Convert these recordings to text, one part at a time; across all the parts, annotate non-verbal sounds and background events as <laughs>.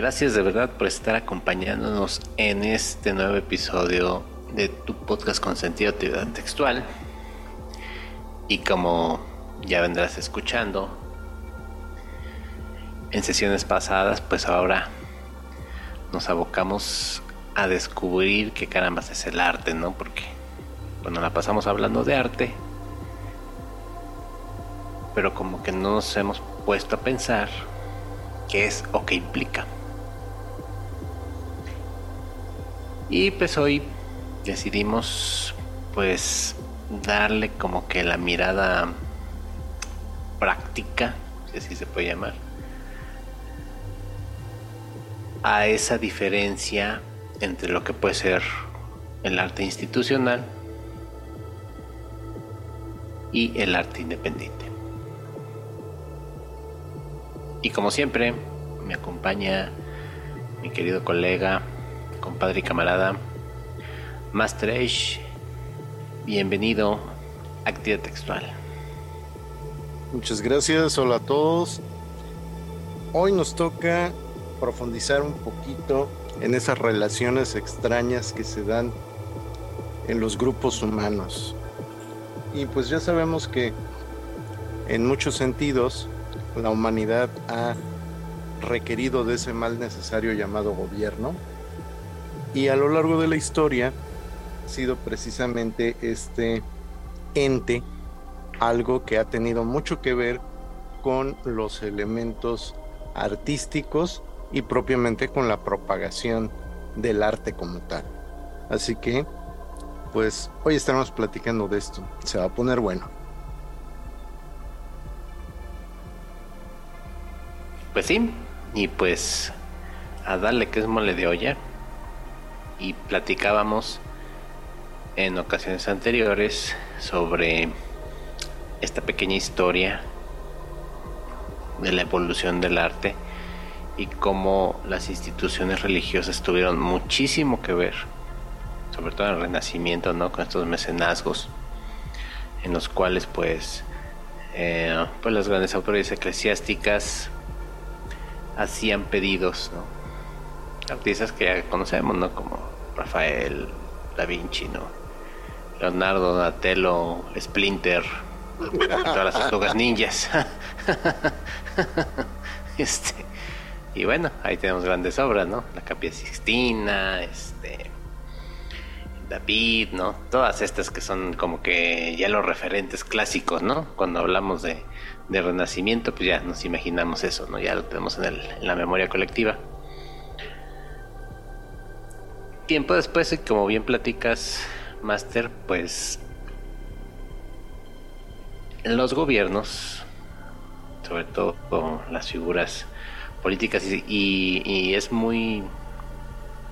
Gracias de verdad por estar acompañándonos en este nuevo episodio de tu podcast con sentido actividad textual. Y como ya vendrás escuchando, en sesiones pasadas, pues ahora nos abocamos a descubrir qué caramba es el arte, ¿no? Porque, bueno, la pasamos hablando de arte, pero como que no nos hemos puesto a pensar qué es o qué implica. Y pues hoy decidimos pues darle como que la mirada práctica, si así se puede llamar, a esa diferencia entre lo que puede ser el arte institucional y el arte independiente. Y como siempre, me acompaña mi querido colega, compadre y camarada, Master. Bienvenido a Actividad Textual. Muchas gracias, hola a todos. Hoy nos toca profundizar un poquito en esas relaciones extrañas que se dan en los grupos humanos. Y pues ya sabemos que en muchos sentidos la humanidad ha requerido de ese mal necesario llamado gobierno. Y a lo largo de la historia ha sido precisamente este ente algo que ha tenido mucho que ver con los elementos artísticos y propiamente con la propagación del arte como tal. Así que, pues hoy estaremos platicando de esto. Se va a poner bueno. Pues sí, y pues a darle que es mole de olla. Y platicábamos en ocasiones anteriores sobre esta pequeña historia de la evolución del arte y cómo las instituciones religiosas tuvieron muchísimo que ver, sobre todo en el Renacimiento, ¿no? Con estos mecenazgos, en los cuales pues, eh, pues las grandes autoridades eclesiásticas hacían pedidos, ¿no? Artistas que ya conocemos, ¿no? Como Rafael, Da Vinci, ¿no? Leonardo, Donatello, Splinter, todas las tortugas ninjas. <laughs> este y bueno, ahí tenemos grandes obras, ¿no? La Capilla Sixtina, este David, ¿no? Todas estas que son como que ya los referentes clásicos, ¿no? Cuando hablamos de, de Renacimiento, pues ya nos imaginamos eso, ¿no? Ya lo tenemos en, el, en la memoria colectiva. Tiempo después, como bien platicas, Master, pues los gobiernos, sobre todo las figuras políticas y, es muy,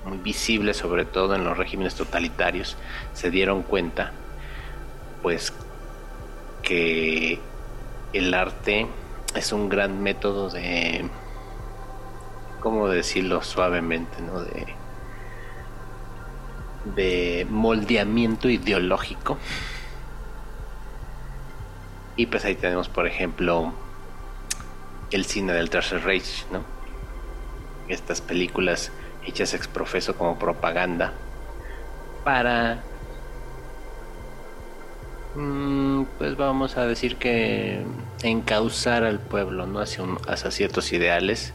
muy visible, sobre todo en los regímenes totalitarios, se dieron cuenta, pues, que el arte es un gran método de, ¿cómo decirlo suavemente, no? De, de moldeamiento ideológico. Y pues ahí tenemos, por ejemplo, el cine del Tercer Reich, ¿no? Estas películas hechas ex profeso como propaganda para mm, pues vamos a decir que encauzar al pueblo no hacia, hacia ciertos ideales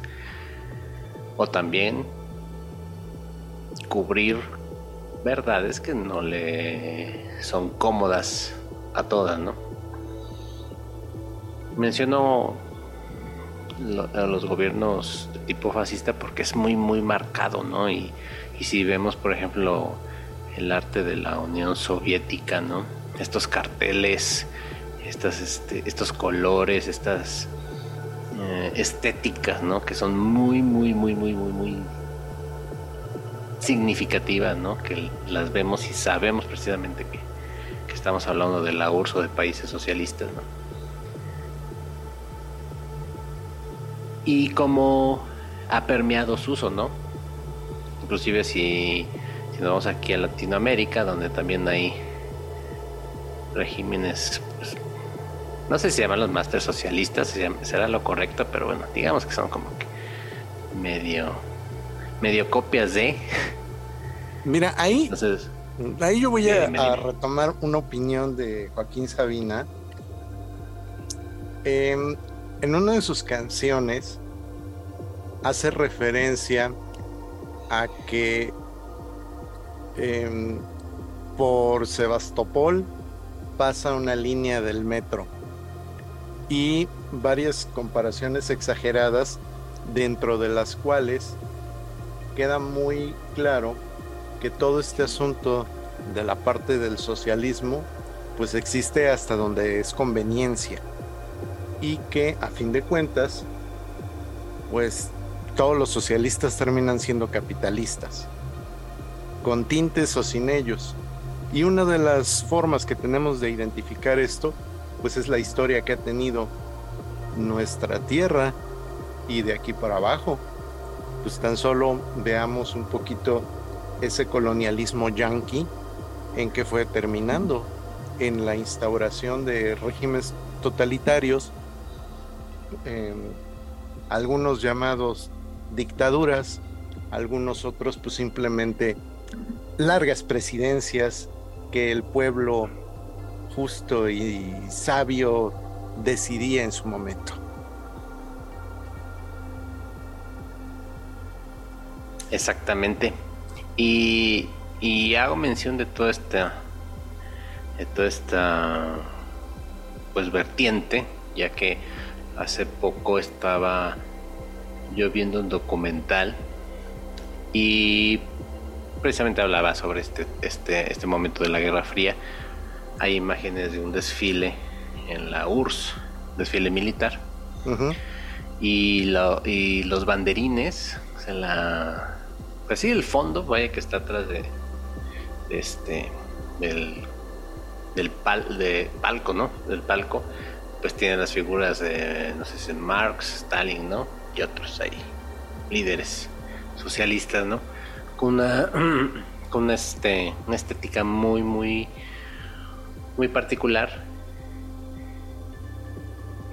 o también cubrir verdades que no le son cómodas a todas no menciono a los gobiernos de tipo fascista porque es muy muy marcado, ¿no? Y, si vemos, por ejemplo, el arte de la Unión Soviética, ¿no? Estos carteles, estas, este, estos colores, estas eh, estéticas, ¿no? Que son muy, muy, muy, muy, muy, muy significativas, ¿no? Que las vemos y sabemos precisamente que, que estamos hablando de la URSS o de países socialistas, ¿no? y cómo ha permeado su uso, ¿no? Inclusive si, si nos vamos aquí a Latinoamérica, donde también hay regímenes, pues, no sé si se llaman los másteres socialistas, será lo correcto, pero bueno, digamos que son como que medio medio copias de. Mira, ahí, ahí yo voy a, retomar una opinión de Joaquín Sabina. Em, en una de sus canciones hace referencia a que em, por Sebastopol pasa una línea del metro y varias comparaciones exageradas dentro de las cuales queda muy claro que todo este asunto de la parte del socialismo pues existe hasta donde es conveniencia. Y que a fin de cuentas pues todos los socialistas terminan siendo capitalistas. Con tintes o sin ellos. Y una de las formas que tenemos de identificar esto pues es la historia que ha tenido nuestra tierra y de aquí para abajo. Pues tan solo veamos un poquito ese colonialismo yanqui en que fue terminando en la instauración de regímenes totalitarios, em, algunos llamados dictaduras, algunos otros pues simplemente largas presidencias que el pueblo justo y sabio decidía en su momento. Exactamente. Y, hago mención de toda esta, de toda esta, pues vertiente, ya que hace poco estaba yo viendo un documental y precisamente hablaba sobre este, este, este momento de la Guerra Fría. Hay imágenes de un desfile en la URSS, desfile militar. y, y, los banderines, en la, pues sí, el fondo, vaya que está atrás de, este, del, del pal, de palco, ¿no? Del palco, pues tiene las figuras de, no sé si Marx, Stalin, ¿no? Y otros ahí, líderes socialistas, ¿no? Con una, <clears throat> con una, este, una estética muy, muy, muy particular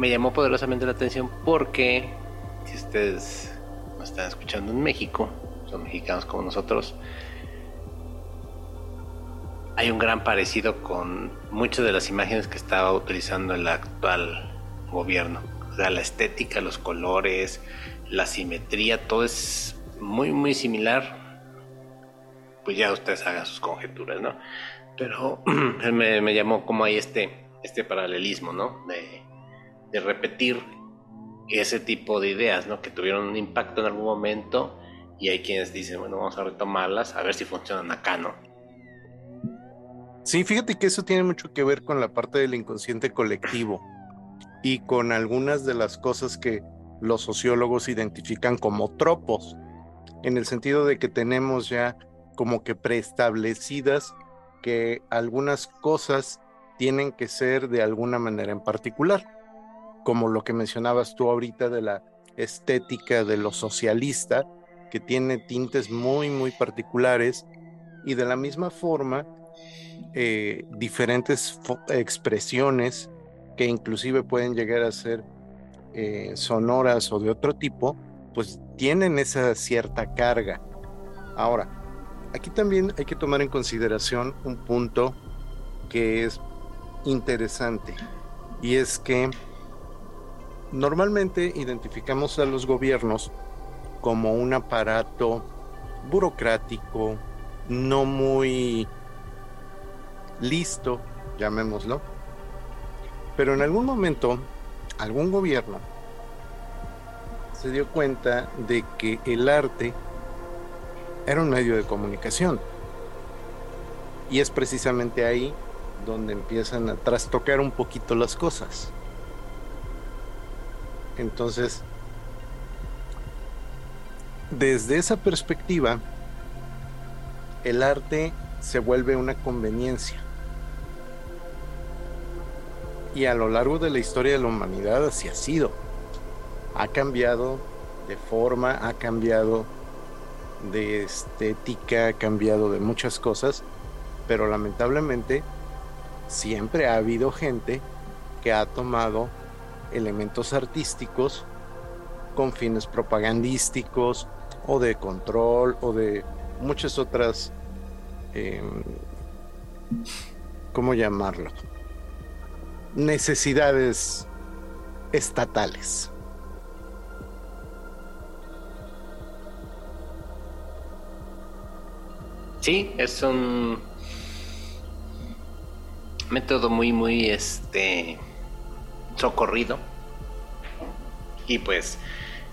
me llamó poderosamente la atención porque si ustedes nos están escuchando en México, son mexicanos como nosotros, hay un gran parecido con muchas de las imágenes que estaba utilizando el actual gobierno. O sea, la estética, los colores, la simetría, todo es muy, muy similar. Pues ya ustedes hagan sus conjeturas, ¿no? Pero <clears throat> me, me llamó como hay este, este paralelismo, ¿no? De, de repetir ese tipo de ideas, ¿no? Que tuvieron un impacto en algún momento y hay quienes dicen, bueno, vamos a retomarlas a ver si funcionan acá, ¿no? Sí, fíjate que eso tiene mucho que ver con la parte del inconsciente colectivo y con algunas de las cosas que los sociólogos identifican como tropos, en el sentido de que tenemos ya como que preestablecidas que algunas cosas tienen que ser de alguna manera en particular como lo que mencionabas tú ahorita de la estética de lo socialista, que tiene tintes muy, muy particulares, y de la misma forma, eh, diferentes expresiones que inclusive pueden llegar a ser eh, sonoras o de otro tipo, pues tienen esa cierta carga. Ahora, aquí también hay que tomar en consideración un punto que es interesante, y es que Normalmente identificamos a los gobiernos como un aparato burocrático, no muy listo, llamémoslo. Pero en algún momento, algún gobierno se dio cuenta de que el arte era un medio de comunicación. Y es precisamente ahí donde empiezan a trastocar un poquito las cosas. Entonces, desde esa perspectiva, el arte se vuelve una conveniencia. Y a lo largo de la historia de la humanidad así ha sido. Ha cambiado de forma, ha cambiado de estética, ha cambiado de muchas cosas, pero lamentablemente siempre ha habido gente que ha tomado elementos artísticos con fines propagandísticos o de control o de muchas otras, em, ¿cómo llamarlo? Necesidades estatales. Sí, es un método muy, muy, este, socorrido. Y pues,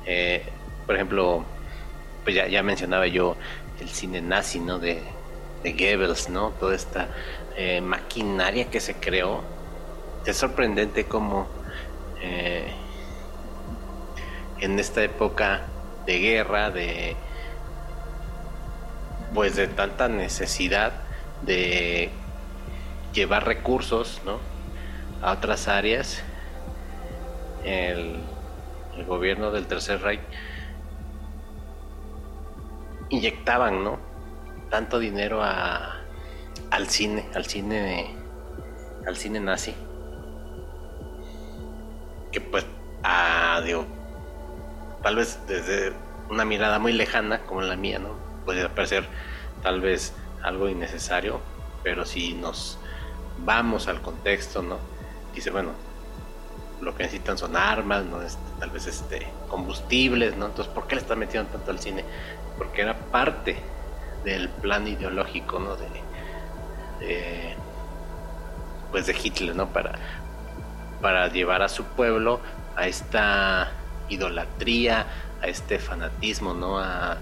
eh, por ejemplo, pues ya, ya, mencionaba yo el cine nazi, ¿no? De, de Goebbels, ¿no? Toda esta eh, maquinaria que se creó. Es sorprendente como eh, en esta época de guerra, de pues de tanta necesidad de llevar recursos ¿no? a otras áreas, el, gobierno del Tercer Reich inyectaban ¿no? tanto dinero a, al cine, al cine, al cine nazi, que pues, a, digo, tal vez desde una mirada muy lejana como la mía, ¿no? Puede parecer tal vez algo innecesario, pero si nos vamos al contexto, ¿no? Dice, bueno, lo que necesitan son armas, ¿no? Este, tal vez este, combustibles, ¿no? Entonces, ¿por qué le están metiendo tanto al cine? Porque era parte del plan ideológico, ¿no? De, pues de Hitler, ¿no? Para, para llevar a su pueblo a esta idolatría, a este fanatismo, ¿no? A,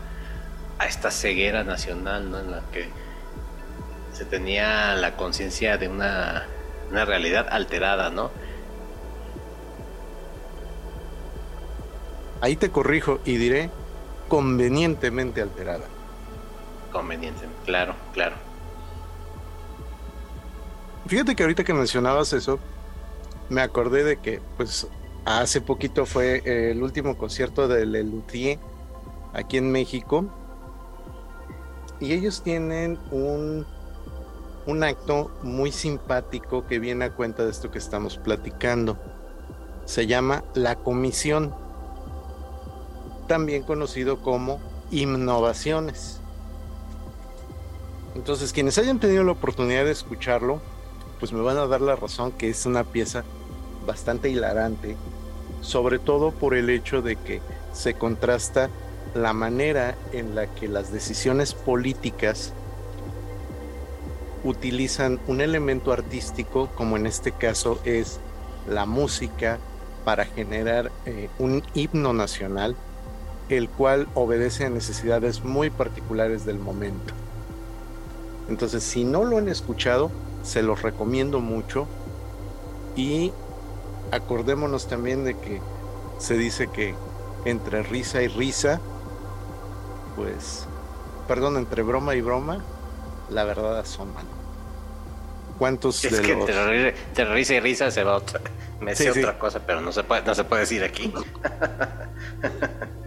a esta ceguera nacional, ¿no? En la que se tenía la conciencia de una, una realidad alterada, ¿no? Ahí te corrijo y diré convenientemente alterada. Convenientemente, claro, claro. Fíjate que ahorita que mencionabas eso, me acordé de que, pues, hace poquito fue el último concierto de Lelutier aquí en México. Y ellos tienen un un acto muy simpático que viene a cuenta de esto que estamos platicando. Se llama la comisión, también conocido como innovaciones. Entonces, quienes hayan tenido la oportunidad de escucharlo, pues me van a dar la razón que es una pieza bastante hilarante, sobre todo por el hecho de que se contrasta la manera en la que las decisiones políticas utilizan un elemento artístico, como en este caso es la música, para generar eh, un himno nacional, el cual obedece a necesidades muy particulares del momento. Entonces, si no lo han escuchado, se los recomiendo mucho y acordémonos también de que se dice que entre risa y risa, pues, perdón, entre broma y broma, la verdad asoma. ¿Cuántos es que te, risa y risa se va otra. Me sé otra cosa, pero no se puede, no se puede decir aquí. <laughs>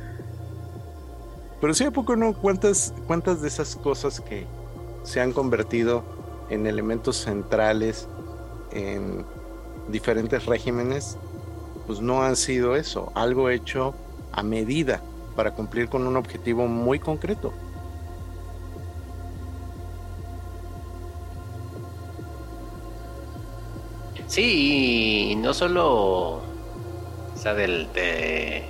pero sí, ¿a poco no? ¿Cuántas, ¿Cuántas de esas cosas que se han convertido en elementos centrales en diferentes regímenes, pues no han sido eso, algo hecho a medida para cumplir con un objetivo muy concreto? Sí, no solo o sea, del, de,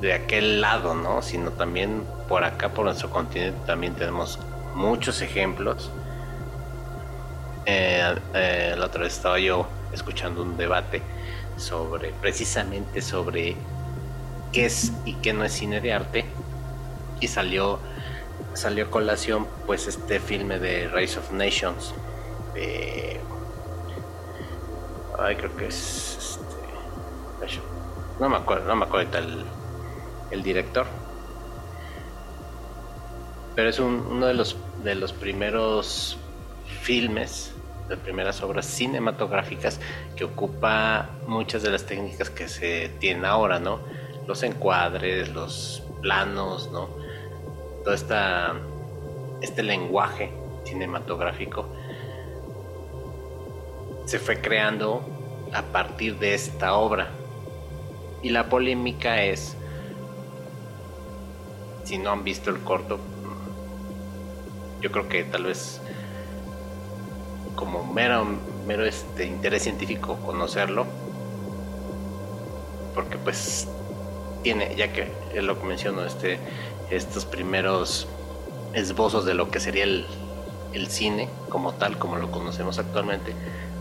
de aquel lado, ¿no? Sino también por acá, por nuestro continente, también tenemos muchos ejemplos. Eh, eh, la otra vez estaba yo escuchando un debate sobre, precisamente sobre qué es y qué no es cine de arte. Y salió, salió a colación, pues, este filme de Race of Nations. Ay, creo que es. Este, no me acuerdo, no me acuerdo el, el director. Pero es uno de los, de los primeros filmes, de primeras obras cinematográficas que ocupa muchas de las técnicas que se tienen ahora, ¿no? Los encuadres, los planos, ¿no? Todo esta, este lenguaje cinematográfico se fue creando a partir de esta obra. Y la polémica es si no han visto el corto, yo creo que tal vez como mero, mero este interés científico conocerlo, porque pues tiene, ya que es lo que menciono, este, estos primeros esbozos de lo que sería el, el cine como tal, como lo conocemos actualmente,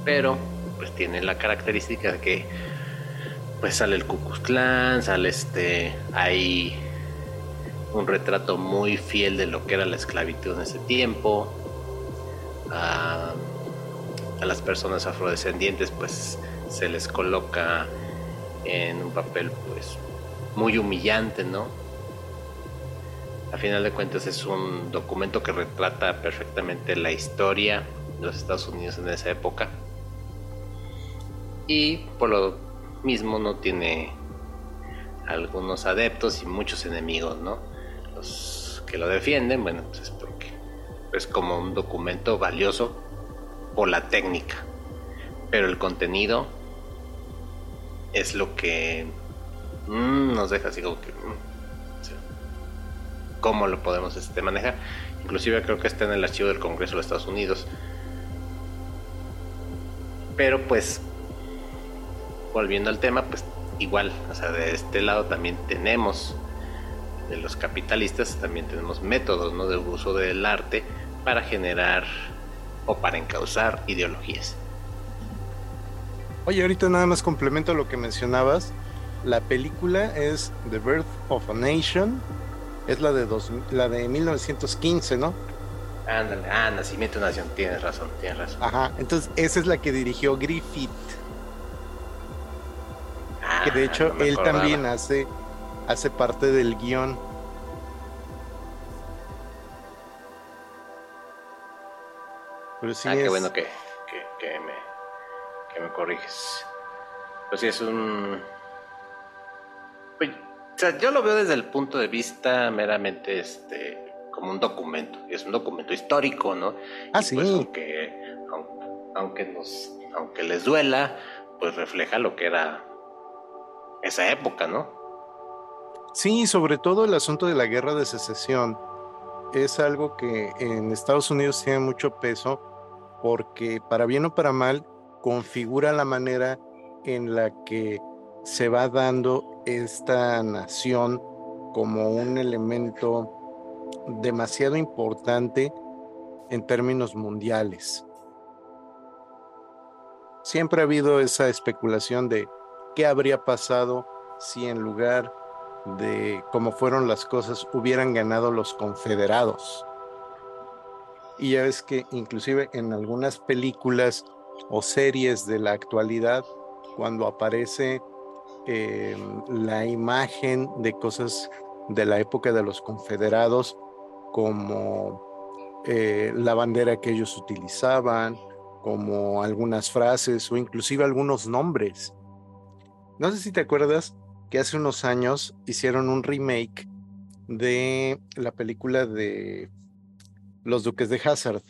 pero pues tiene la característica de que pues sale el Ku sale este, hay un retrato muy fiel de lo que era la esclavitud en ese tiempo. A, las personas afrodescendientes pues se les coloca en un papel pues muy humillante, ¿no? A final de cuentas es un documento que retrata perfectamente la historia de los Estados Unidos en esa época. Y por lo mismo no tiene algunos adeptos y muchos enemigos, ¿no? Que lo defienden, bueno, pues es porque es como un documento valioso por la técnica, pero el contenido es lo que mm, nos deja así como que mm, cómo lo podemos este, manejar. Inclusive creo que está en el archivo del Congreso de los Estados Unidos. Pero pues, volviendo al tema, pues igual, o sea, de este lado también tenemos, de los capitalistas, también tenemos métodos ¿no? de uso del arte para generar o para encauzar ideologías. Oye, ahorita nada más complemento lo que mencionabas. La película es The Birth of a Nation es la de, dos, la de 1915, ¿no? Ándale, ah, Nacimiento de Nación, tienes razón, tienes razón. Ajá, entonces esa es la que dirigió Griffith. Ah, que de hecho él también hace, hace parte del guion. Pero sí ah, qué bueno que, que, me, que me corriges. Pues sí, es un sea, yo lo veo desde el punto de vista meramente este como un documento, y es un documento histórico, ¿no? Ah, sí. Pues, aunque, aunque, nos, aunque les duela, pues refleja lo que era esa época, ¿no? Sí, sobre todo el asunto de la guerra de secesión es algo que en Estados Unidos tiene mucho peso porque para bien o para mal configura la manera en la que se va dando esta nación como un elemento demasiado importante en términos mundiales. Siempre ha habido esa especulación de qué habría pasado si en lugar de cómo fueron las cosas hubieran ganado los confederados. Y ya ves que inclusive en algunas películas o series de la actualidad, cuando aparece eh, la imagen de cosas de la época de los confederados, como eh, la bandera que ellos utilizaban, como algunas frases o inclusive algunos nombres. No sé si te acuerdas que hace unos años hicieron un remake de la película de Los Duques de Hazard.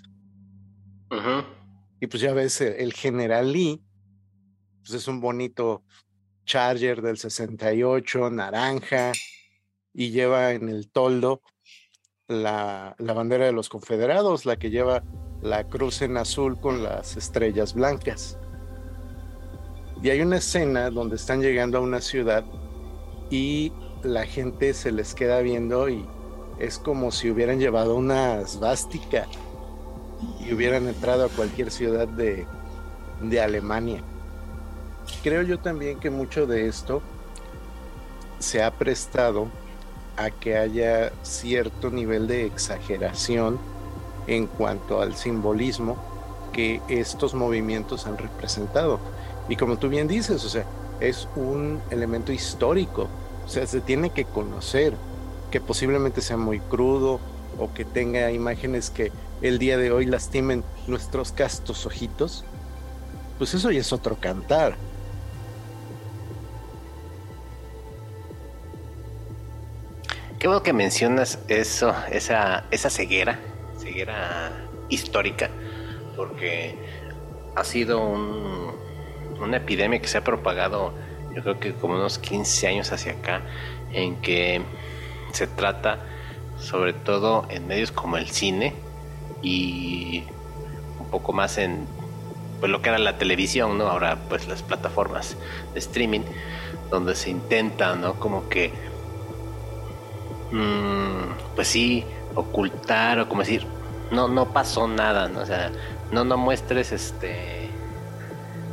Y pues ya ves, el general Lee, pues es un bonito Charger del 68, naranja, y lleva en el toldo la, la, bandera de los confederados, la que lleva la cruz en azul con las estrellas blancas. Y hay una escena donde están llegando a una ciudad y la gente se les queda viendo y es como si hubieran llevado una svástica y hubieran entrado a cualquier ciudad de, de Alemania creo yo también que mucho de esto se ha prestado a que haya cierto nivel de exageración en cuanto al simbolismo que estos movimientos han representado. Y como tú bien dices, o sea, es un elemento histórico, o sea, se tiene que conocer que posiblemente sea muy crudo o que tenga imágenes que el día de hoy lastimen nuestros castos ojitos, pues eso ya es otro cantar. Qué bueno que mencionas eso, esa, esa ceguera, ceguera histórica, porque ha sido una epidemia que se ha propagado, yo creo que como unos 15 años hacia acá, en que se trata sobre todo en medios como el cine y un poco más en pues lo que era la televisión, ¿no? Ahora pues las plataformas de streaming donde se intenta, ¿no? Como que mm, pues sí ocultar o como decir no no pasó nada, ¿no? O sea, no no muestres este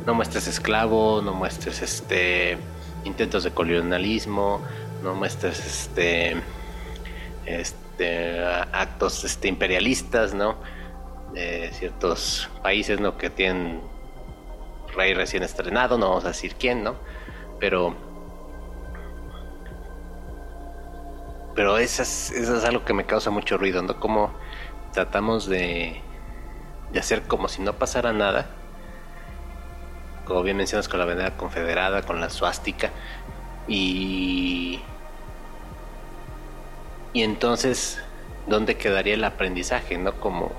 no muestres esclavo, no muestres este intentos de colonialismo, no muestres este este actos este imperialistas, ¿no? de ciertos países, ¿no? Que tienen rey recién estrenado, no vamos a decir quién, ¿no? Pero pero eso es, eso es algo que me causa mucho ruido, ¿no? Como tratamos de, de hacer como si no pasara nada, como bien mencionas con la bandera confederada, con la suástica, y, y entonces, ¿dónde quedaría el aprendizaje, no? Como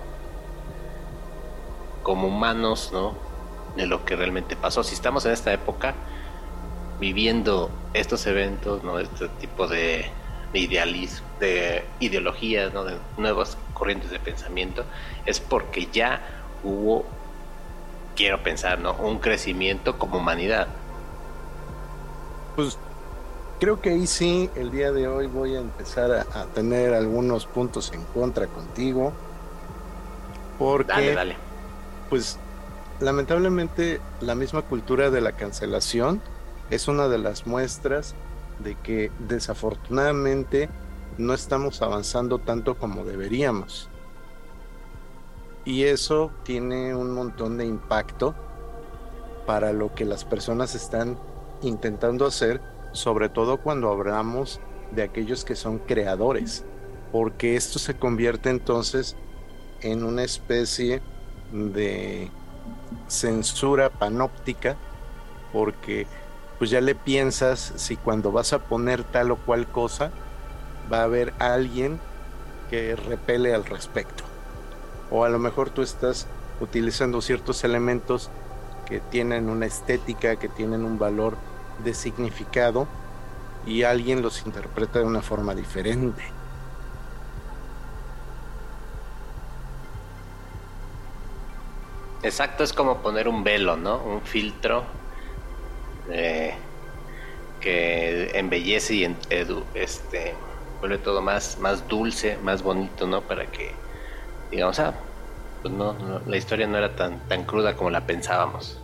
como humanos, ¿no? De lo que realmente pasó. Si estamos en esta época viviendo estos eventos, ¿no? Este tipo de, idealismo, de ideologías, ¿no? De nuevas corrientes de pensamiento, es porque ya hubo, quiero pensar, ¿no? Un crecimiento como humanidad. Pues creo que ahí sí, el día de hoy voy a empezar a, a tener algunos puntos en contra contigo. Porque dale, dale pues lamentablemente la misma cultura de la cancelación es una de las muestras de que desafortunadamente no estamos avanzando tanto como deberíamos. Y eso tiene un montón de impacto para lo que las personas están intentando hacer, sobre todo cuando hablamos de aquellos que son creadores, porque esto se convierte entonces en una especie de censura panóptica porque pues ya le piensas si cuando vas a poner tal o cual cosa va a haber alguien que repele al respecto o a lo mejor tú estás utilizando ciertos elementos que tienen una estética, que tienen un valor de significado y alguien los interpreta de una forma diferente. Exacto, es como poner un velo, ¿no? Un filtro eh, que embellece y edu, este, vuelve todo más, más dulce, más bonito, ¿no? Para que, digamos, ah, pues no, la historia no era tan, tan cruda como la pensábamos.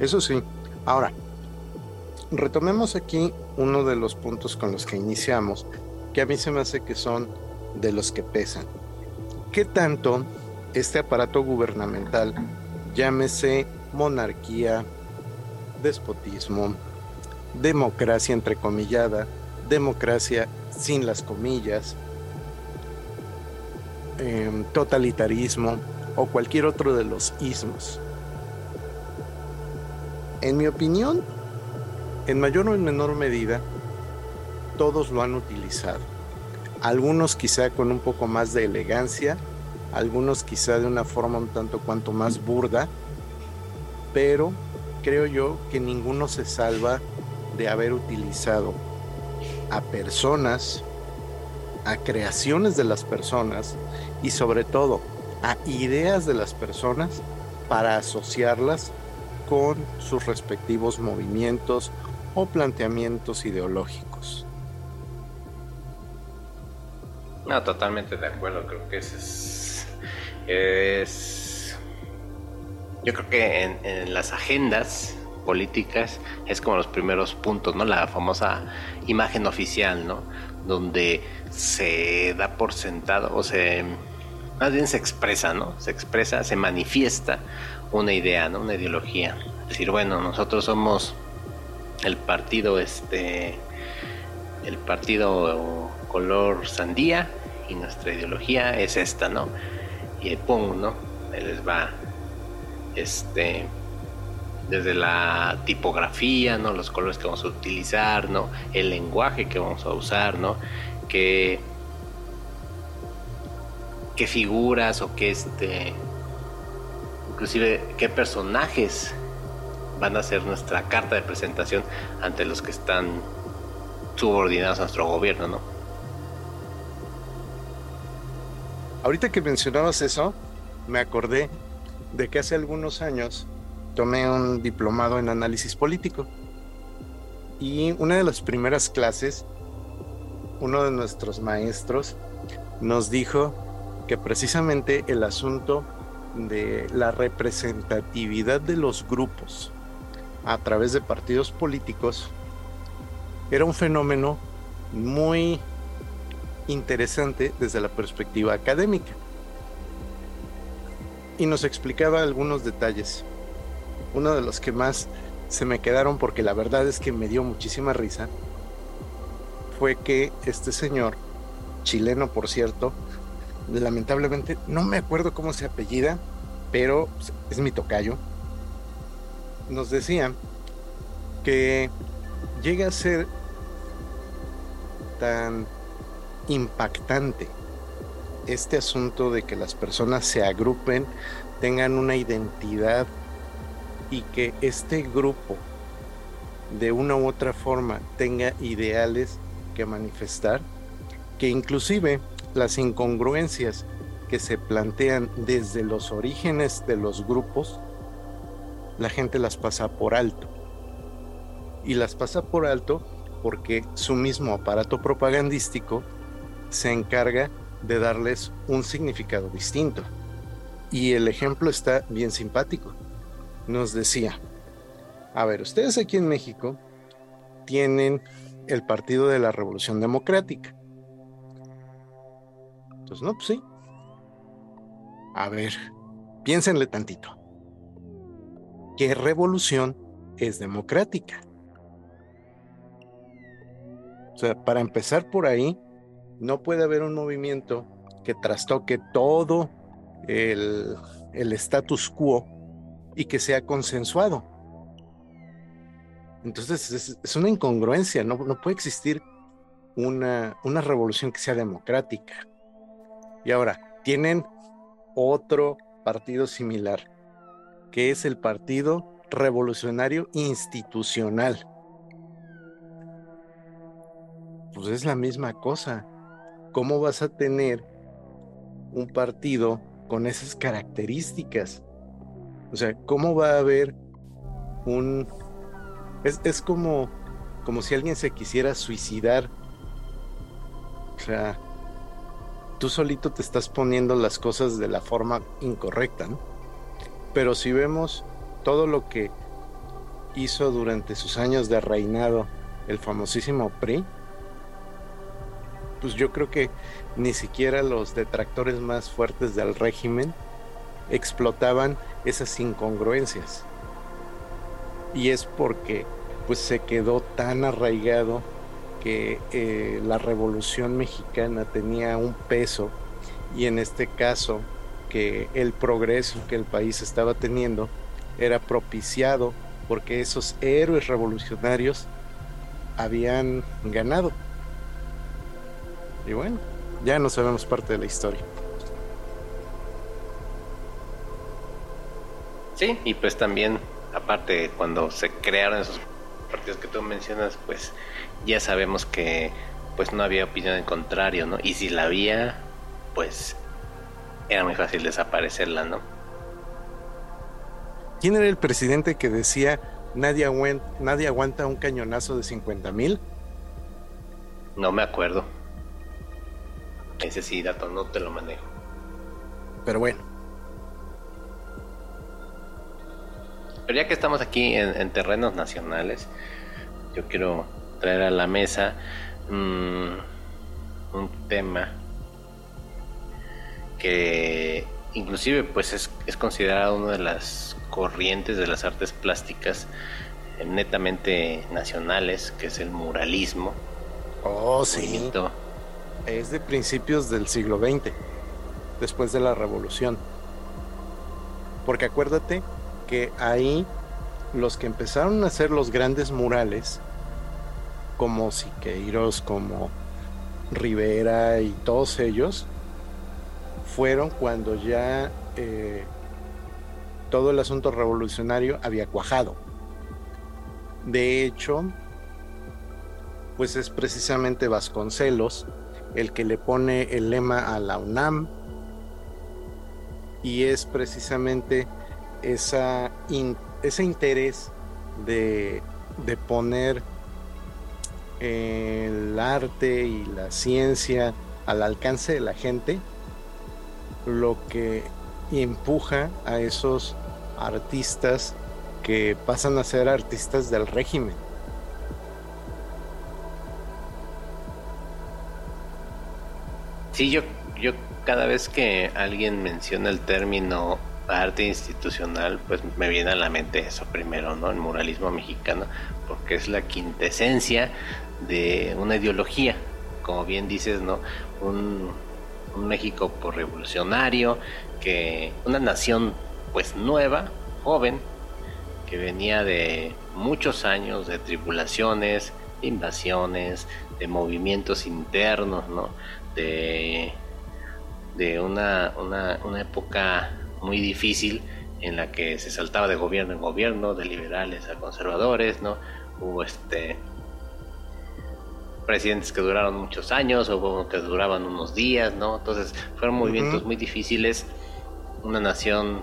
Eso sí. Ahora, retomemos aquí uno de los puntos con los que iniciamos, que a mí se me hace que son de los que pesan ¿Qué tanto este aparato gubernamental, llámese monarquía, despotismo, democracia entrecomillada, democracia sin las comillas, em, totalitarismo o cualquier otro de los ismos. En mi opinión, en mayor o en menor medida, todos lo han utilizado algunos quizá con un poco más de elegancia, algunos quizá de una forma un tanto cuanto más burda, pero creo yo que ninguno se salva de haber utilizado a personas, a creaciones de las personas y sobre todo a ideas de las personas para asociarlas con sus respectivos movimientos o planteamientos ideológicos. No, totalmente de acuerdo. Creo que es. es yo creo que en, las agendas políticas es como los primeros puntos, ¿no? La famosa imagen oficial, ¿no? Donde se da por sentado, o se. Más bien se expresa, ¿no? Se expresa, se manifiesta una idea, ¿no? Una ideología. Es decir, bueno, nosotros somos el partido, este. El partido color sandía y nuestra ideología es esta, ¿no? Y pum, ¿no? les va este desde la tipografía, ¿no? Los colores que vamos a utilizar, ¿no? El lenguaje que vamos a usar, ¿no? Que qué figuras o qué este inclusive qué personajes van a ser nuestra carta de presentación ante los que están subordinados a nuestro gobierno, ¿no? Ahorita que mencionabas eso, me acordé de que hace algunos años tomé un diplomado en análisis político. Y una de las primeras clases, uno de nuestros maestros nos dijo que precisamente el asunto de la representatividad de los grupos a través de partidos políticos era un fenómeno muy interesante desde la perspectiva académica. Y nos explicaba algunos detalles. Uno de los que más se me quedaron porque la verdad es que me dio muchísima risa fue que este señor, chileno por cierto, lamentablemente no me acuerdo cómo se apellida, pero es mi tocayo, nos decía que llega a ser tan impactante este asunto de que las personas se agrupen, tengan una identidad y que este grupo de una u otra forma tenga ideales que manifestar, que inclusive las incongruencias que se plantean desde los orígenes de los grupos, la gente las pasa por alto. Y las pasa por alto porque su mismo aparato propagandístico se encarga de darles un significado distinto. Y el ejemplo está bien simpático. Nos decía, a ver, ustedes aquí en México tienen el Partido de la Revolución Democrática. Entonces, no, pues sí. A ver, piénsenle tantito. ¿Qué revolución es democrática? O sea, para empezar por ahí, no puede haber un movimiento que trastoque todo el, status quo y que sea consensuado. Entonces es, una incongruencia, no, no, puede existir una, una revolución que sea democrática. Y ahora, tienen otro partido similar, que es el Partido Revolucionario Institucional. Pues es la misma cosa. ¿cómo vas a tener un partido con esas características? O sea, ¿cómo va a haber un... Es, como, como si alguien se quisiera suicidar. O sea, tú solito te estás poniendo las cosas de la forma incorrecta, ¿no? Pero si vemos todo lo que hizo durante sus años de reinado el famosísimo PRI, pues yo creo que ni siquiera los detractores más fuertes del régimen explotaban esas incongruencias. Y es porque pues se quedó tan arraigado que eh, la revolución mexicana tenía un peso y en este caso que el progreso que el país estaba teniendo era propiciado porque esos héroes revolucionarios habían ganado. Y bueno, ya no sabemos parte de la historia. Sí, y pues también, aparte, cuando se crearon esos partidos que tú mencionas, pues ya sabemos que pues no había opinión en contrario, ¿no? Y si la había, pues era muy fácil desaparecerla, ¿no? ¿Quién era el presidente que decía nadie, aguanta, nadie aguanta un cañonazo de 50 mil? No me acuerdo. Ese sí, dato no te lo manejo. Pero bueno. Pero ya que estamos aquí en, terrenos nacionales, yo quiero traer a la mesa mm, un tema que inclusive pues es, es, considerado una de las corrientes de las artes plásticas netamente nacionales, que es el muralismo. Oh, sí es de principios del siglo XX, después de la revolución. Porque acuérdate que ahí los que empezaron a hacer los grandes murales, como Siqueiros, como Rivera y todos ellos, fueron cuando ya eh, todo el asunto revolucionario había cuajado. De hecho, pues es precisamente Vasconcelos el que le pone el lema a la UNAM y es precisamente esa ese interés de, de poner el arte y la ciencia al alcance de la gente, lo que empuja a esos artistas que pasan a ser artistas del régimen. Sí, yo, yo cada vez que alguien menciona el término arte institucional, pues me viene a la mente eso primero, ¿no? El muralismo mexicano, porque es la quintesencia de una ideología, como bien dices, ¿no? Un, México por revolucionario, que una nación pues nueva, joven, que venía de muchos años de tribulaciones, de invasiones, de movimientos internos, ¿no? De, de una, una, una época muy difícil en la que se saltaba de gobierno en gobierno, de liberales a conservadores, ¿no? Hubo este presidentes que duraron muchos años, hubo que duraban unos días, ¿no? Entonces fueron movimientos muy difíciles, una nación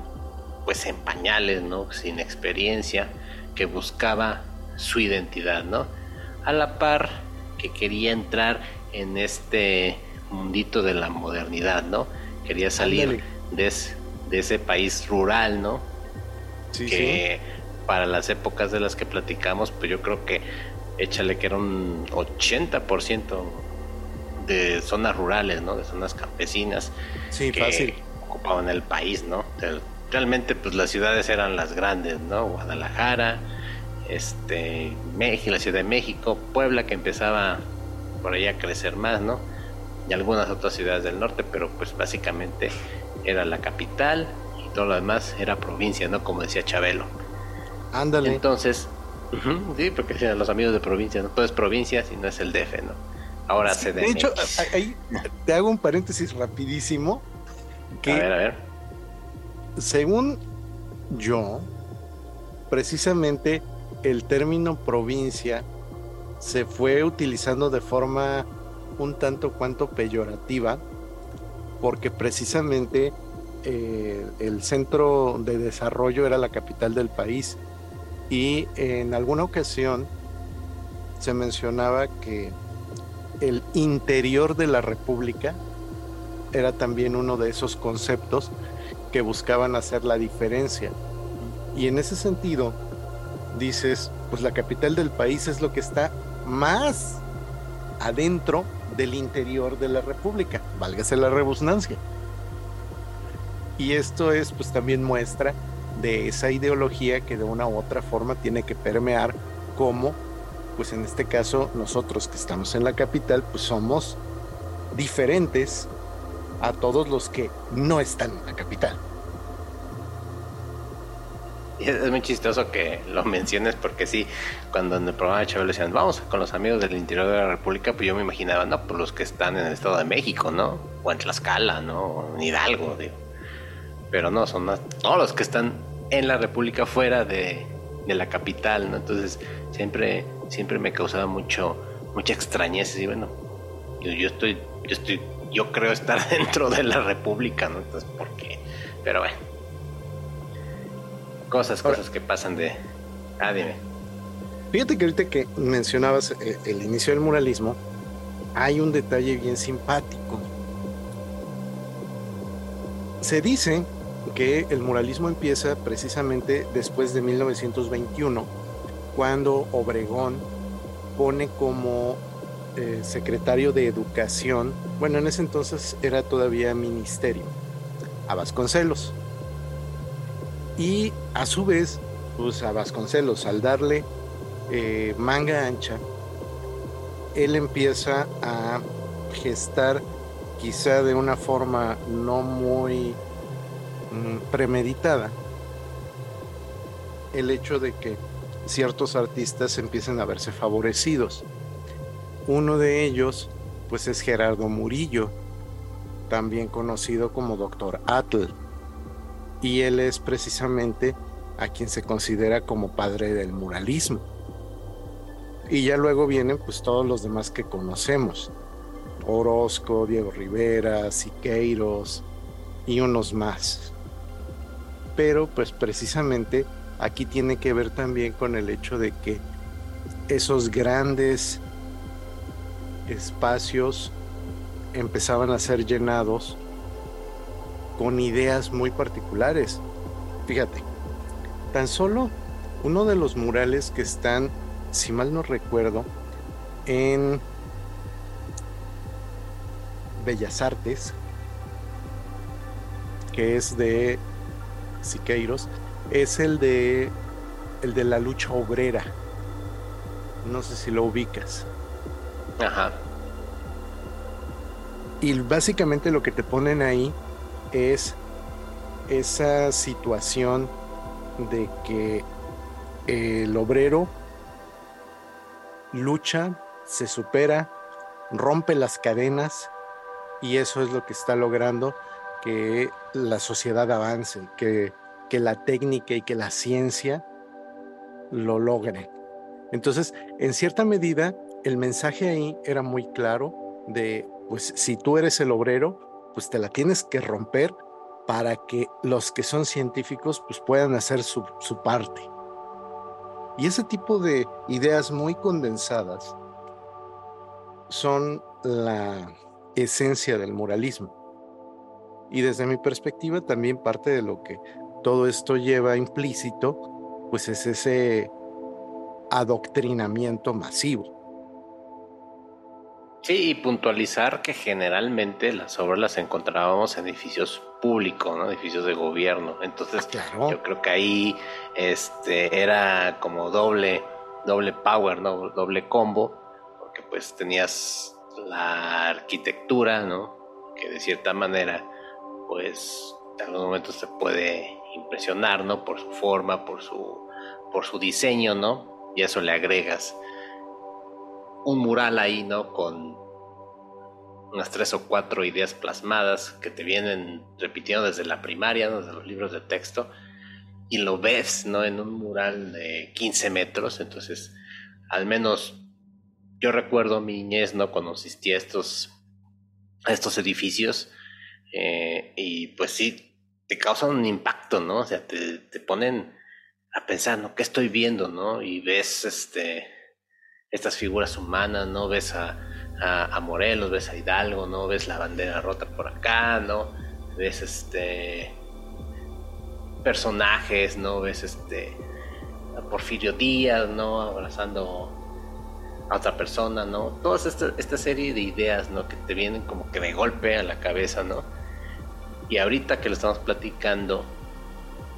pues en pañales, ¿no? Sin experiencia, que buscaba su identidad, ¿no? A la par que quería entrar en este mundito de la modernidad, ¿no? Quería salir de, de ese país rural, ¿no? que para las épocas de las que platicamos, pues yo creo que échale que era un 80% de zonas rurales, ¿no? De zonas campesinas. Sí, que fácil. Ocupaban el país, ¿no? Realmente, pues las ciudades eran las grandes, ¿no? Guadalajara, este, México, la Ciudad de México, Puebla, que empezaba por ahí a crecer más, ¿no? Y algunas otras ciudades del norte, pero pues básicamente era la capital y todo lo demás era provincia, ¿no? Como decía Chabelo. Ándale. Entonces, sí, porque decían los amigos de provincia, ¿no? Todo es provincia si no es el DF, ¿no? Ahora se De hecho, ahí te hago un paréntesis rapidísimo. Que a ver, a ver. Según yo, precisamente el término provincia se fue utilizando de forma un tanto cuanto peyorativa porque precisamente eh, el centro de desarrollo era la capital del país y en alguna ocasión se mencionaba que el interior de la república era también uno de esos conceptos que buscaban hacer la diferencia. Y en ese sentido, dices, pues la capital del país es lo que está más adentro del interior de la República, válgase la rebusnancia. Y esto es pues también muestra de esa ideología que de una u otra forma tiene que permear como pues en este caso nosotros que estamos en la capital pues somos diferentes a todos los que no están en la capital. Es muy chistoso que lo menciones porque sí, cuando en el programa de Chabelo decían, vamos con los amigos del interior de la República, pues yo me imaginaba, no, pues los que están en el Estado de México, ¿no? O en Tlaxcala, ¿no? En Hidalgo, digo. Pero no, son todos los que están en la República fuera de, de la capital, ¿no? Entonces siempre, siempre me causaba mucho, mucha extrañeza y bueno, yo, yo estoy, yo estoy, yo creo estar <laughs> dentro de la República, ¿no? Entonces, ¿por qué? Pero bueno. Cosas, cosas que pasan de... Ah, dime. Fíjate que ahorita que mencionabas el, el inicio del muralismo, hay un detalle bien simpático. Se dice que el muralismo empieza precisamente después de 1921, cuando Obregón pone como eh, secretario de Educación, bueno, en ese entonces era todavía ministerio, a Vasconcelos. Y a su vez, pues a Vasconcelos, al darle eh, manga ancha, él empieza a gestar quizá de una forma no muy mm, premeditada el hecho de que ciertos artistas empiecen a verse favorecidos. Uno de ellos, pues es Gerardo Murillo, también conocido como Doctor Atl, y él es precisamente a quien se considera como padre del muralismo. Y ya luego vienen pues todos los demás que conocemos. Orozco, Diego Rivera, Siqueiros y unos más. Pero pues precisamente aquí tiene que ver también con el hecho de que esos grandes espacios empezaban a ser llenados con ideas muy particulares. Fíjate, tan solo uno de los murales que están, si mal no recuerdo, en Bellas Artes, que es de Siqueiros, es el de el de la lucha obrera. No sé si lo ubicas. Ajá. Y básicamente lo que te ponen ahí es esa situación de que el obrero lucha, se supera, rompe las cadenas y eso es lo que está logrando que la sociedad avance, que, que la técnica y que la ciencia lo logren. Entonces, en cierta medida, el mensaje ahí era muy claro de, pues si tú eres el obrero, pues te la tienes que romper para que los que son científicos pues puedan hacer su, su parte. Y ese tipo de ideas muy condensadas son la esencia del moralismo. Y desde mi perspectiva también parte de lo que todo esto lleva implícito, pues es ese adoctrinamiento masivo. Sí, y puntualizar que generalmente las obras las encontrábamos en edificios públicos, ¿no? edificios de gobierno. Entonces, yo creo que ahí este, era como doble, doble power, ¿no? doble combo, porque pues tenías la arquitectura, ¿no? que de cierta manera, pues en algunos momentos te puede impresionar, ¿no? por su forma, por su, por su diseño, ¿no? y eso le agregas un mural ahí, ¿no? Con unas tres o cuatro ideas plasmadas que te vienen repitiendo desde la primaria, desde los libros de texto, y lo ves, ¿no? En un mural de 15 metros, entonces, al menos yo recuerdo mi niñez, ¿no? Cuando asistí a estos, estos edificios, eh, y pues sí, te causan un impacto, ¿no? O sea, te, te ponen a pensar, ¿no? ¿Qué estoy viendo, no? Y ves, este estas figuras humanas, ¿no? Ves a, a, Morelos, ves a Hidalgo, ¿no? Ves la bandera rota por acá, ¿no? Ves este personajes, ¿no? Ves este a Porfirio Díaz, ¿no? Abrazando a otra persona, ¿no? Toda esta, esta serie de ideas, ¿no? Que te vienen como que de golpe a la cabeza, ¿no? Y ahorita que lo estamos platicando,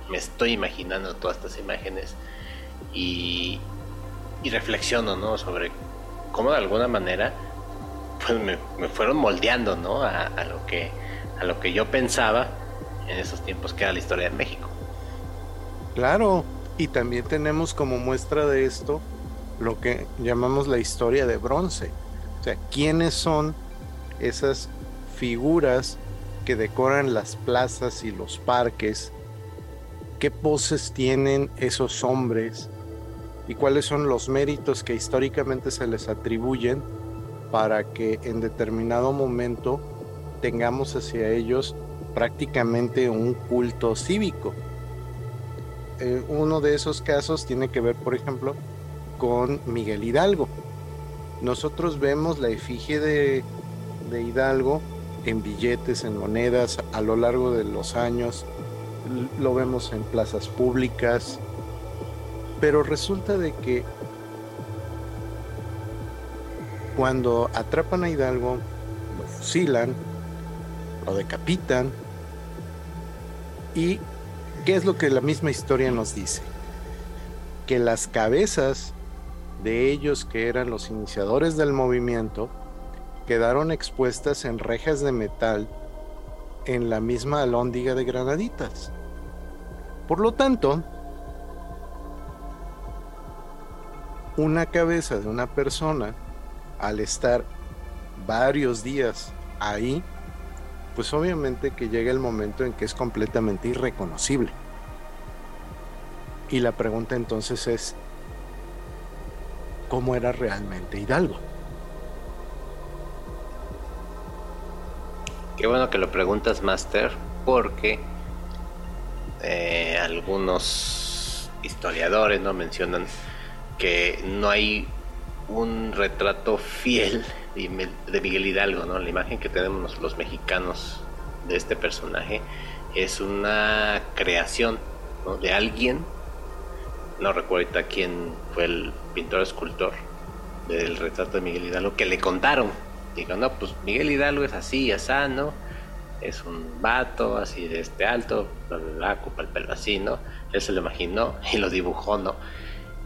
me estoy imaginando todas estas imágenes y, y reflexiono, ¿no? Sobre cómo de alguna manera pues me, fueron moldeando, ¿no? A, lo que, a lo que yo pensaba en esos tiempos que era la historia de México. Claro, y también tenemos como muestra de esto lo que llamamos la historia de bronce. O sea, ¿quiénes son esas figuras que decoran las plazas y los parques? ¿Qué poses tienen esos hombres? Y cuáles son los méritos que históricamente se les atribuyen para que en determinado momento tengamos hacia ellos prácticamente un culto cívico. Eh, uno de esos casos tiene que ver, por ejemplo, con Miguel Hidalgo. Nosotros vemos la efigie de, de Hidalgo en billetes, en monedas, a lo largo de los años. Lo vemos en plazas públicas, pero resulta de que cuando atrapan a Hidalgo, lo fusilan, lo decapitan. ¿Y qué es lo que la misma historia nos dice? Que las cabezas de ellos que eran los iniciadores del movimiento quedaron expuestas en rejas de metal en la misma alhóndiga de granaditas. Por lo tanto, una cabeza de una persona, al estar varios días ahí, pues obviamente que llega el momento en que es completamente irreconocible. Y la pregunta entonces es, cómo era realmente Hidalgo. Qué bueno que lo preguntas, Master, porque eh, algunos historiadores no mencionan que no hay un retrato fiel de Miguel Hidalgo, ¿no? La imagen que tenemos los mexicanos de este personaje es una creación de alguien, no recuerdo ahorita quién fue el pintor escultor del retrato de Miguel Hidalgo, que le contaron. Digo, no, pues Miguel Hidalgo es así, ¿no? Es un vato así de este alto, bla, bla, bla, el pelo así, ¿no? Él se lo imaginó y lo dibujó, ¿no?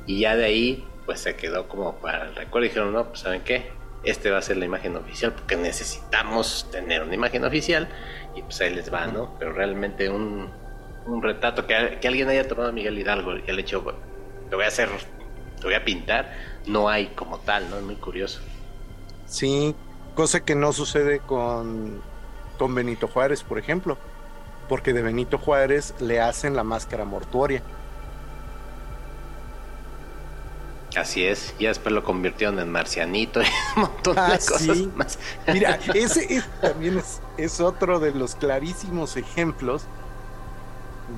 Y ya de ahí, pues se quedó como para el recuerdo. Dijeron, no, pues ¿saben qué? Este va a ser la imagen oficial porque necesitamos tener una imagen oficial y pues ahí les va, ¿no? Pero realmente un, un retrato que, que, alguien haya tomado a Miguel Hidalgo y el hecho, bueno, lo voy a hacer, lo voy a pintar, no hay como tal, ¿no? Es muy curioso. Sí, cosa que no sucede con, con Benito Juárez, por ejemplo, porque de Benito Juárez le hacen la máscara mortuoria. Así es, y después lo convirtieron en marcianito y un montón de ah, cosas más. Mira, ese, también es, es, otro de los clarísimos ejemplos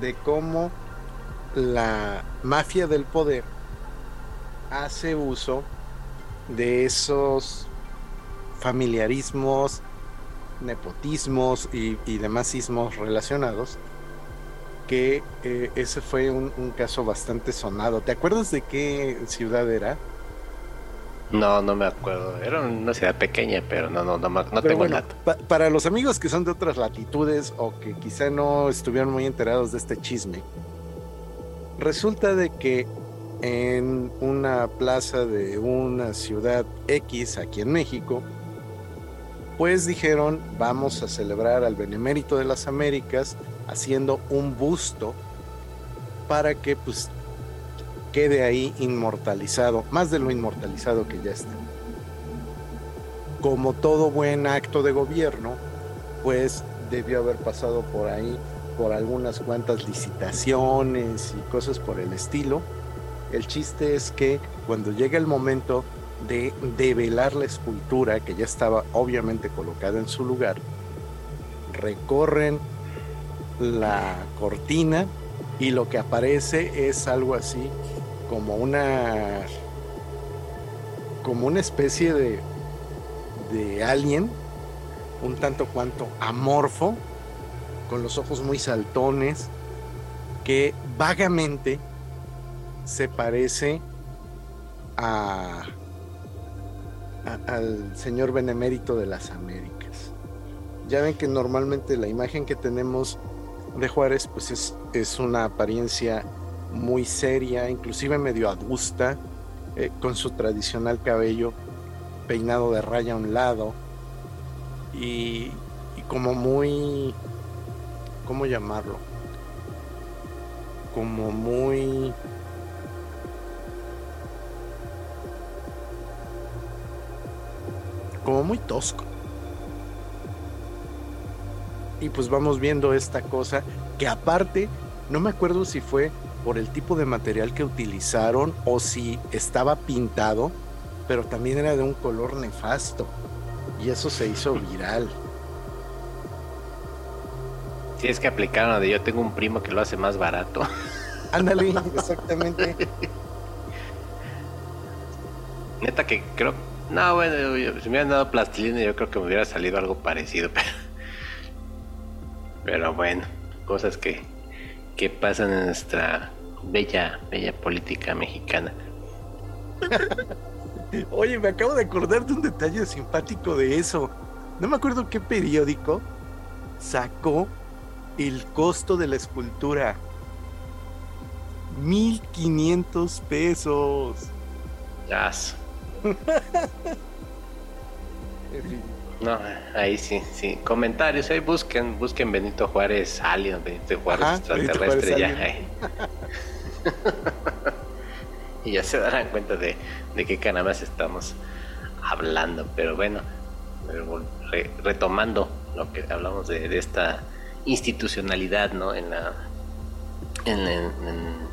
de cómo la mafia del poder hace uso de esos familiarismos, nepotismos y, y demás ismos relacionados que eh, ese fue un, caso bastante sonado. ¿Te acuerdas de qué ciudad era? No, no me acuerdo. Era una ciudad pequeña, pero no, no, no, no tengo el dato. para los amigos que son de otras latitudes o que quizá no estuvieron muy enterados de este chisme, resulta de que en una plaza de una ciudad X aquí en México, pues dijeron, vamos a celebrar al Benemérito de las Américas haciendo un busto para que pues quede ahí inmortalizado, más de lo inmortalizado que ya está. Como todo buen acto de gobierno, pues debió haber pasado por ahí por algunas cuantas licitaciones y cosas por el estilo. El chiste es que cuando llega el momento de develar la escultura, que ya estaba obviamente colocada en su lugar, recorren la cortina y lo que aparece es algo así como una como una especie de de alien un tanto cuanto amorfo con los ojos muy saltones que vagamente se parece a, al señor benemérito de las Américas. Ya ven que normalmente la imagen que tenemos de Juárez pues es, es una apariencia muy seria, inclusive medio adusta, eh, con su tradicional cabello peinado de raya a un lado y, y como muy, ¿cómo llamarlo? Como muy... Como muy tosco y pues vamos viendo esta cosa que aparte, no me acuerdo si fue por el tipo de material que utilizaron o si estaba pintado, pero también era de un color nefasto y eso se hizo <laughs> viral. Si es que aplicaron de yo tengo un primo que lo hace más barato. <laughs> Ándale, exactamente. Neta que creo, no, bueno, si me hubieran dado plastilina yo creo que me hubiera salido algo parecido, pero pero bueno, cosas que, que pasan en nuestra bella, bella política mexicana. <laughs> Oye, me acabo de acordar de un detalle simpático de eso. No me acuerdo qué periódico sacó el costo de la escultura. 1500 pesos. Gas. <laughs> No, ahí sí, sí. Comentarios, ahí busquen, busquen Benito Juárez Alien, Benito Juárez extraterrestre, ya. <laughs> y ya se darán cuenta de, de qué canamas estamos hablando. Pero bueno, retomando lo que hablamos de, esta institucionalidad, ¿no? En la. En, en, en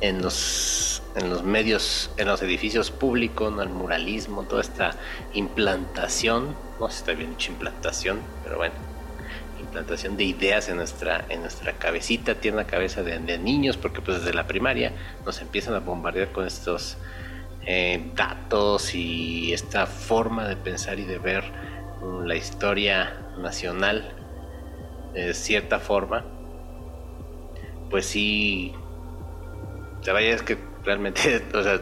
los en los medios, en los edificios públicos, ¿no? el muralismo, toda esta implantación, no sé si está bien dicho implantación, pero bueno, implantación de ideas en nuestra, en nuestra cabecita, tiene una cabeza de, niños, porque pues desde la primaria nos empiezan a bombardear con estos eh, datos y esta forma de pensar y de ver la historia nacional de cierta forma, pues sí, vaya que realmente, <laughs> o sea,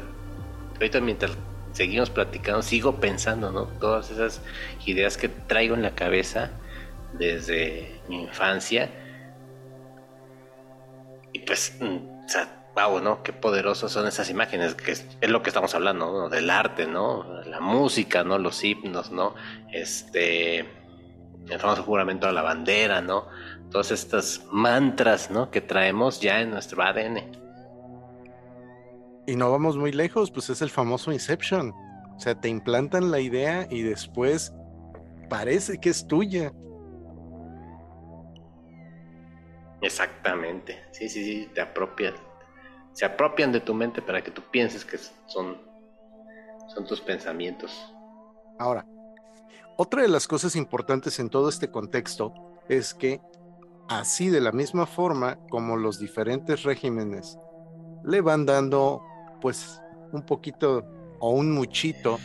ahorita mientras seguimos platicando, sigo pensando, ¿no? Todas esas ideas que traigo en la cabeza desde mi infancia. Y pues, mm, o sea, wow, ¿no? Qué poderosos son esas imágenes, que es, lo que estamos hablando, ¿no? Del arte, ¿no? La música, ¿no? Los himnos, ¿no? Este, el famoso juramento a la bandera, ¿no? Todas estas mantras, ¿no? Que traemos ya en nuestro ADN. Y no vamos muy lejos, pues es el famoso Inception. O sea, te implantan la idea y después parece que es tuya. Exactamente. Sí, sí, sí, te apropian. Se apropian de tu mente para que tú pienses que son, son tus pensamientos. Ahora, otra de las cosas importantes en todo este contexto es que así de la misma forma como los diferentes regímenes le van dando pues un poquito o un muchito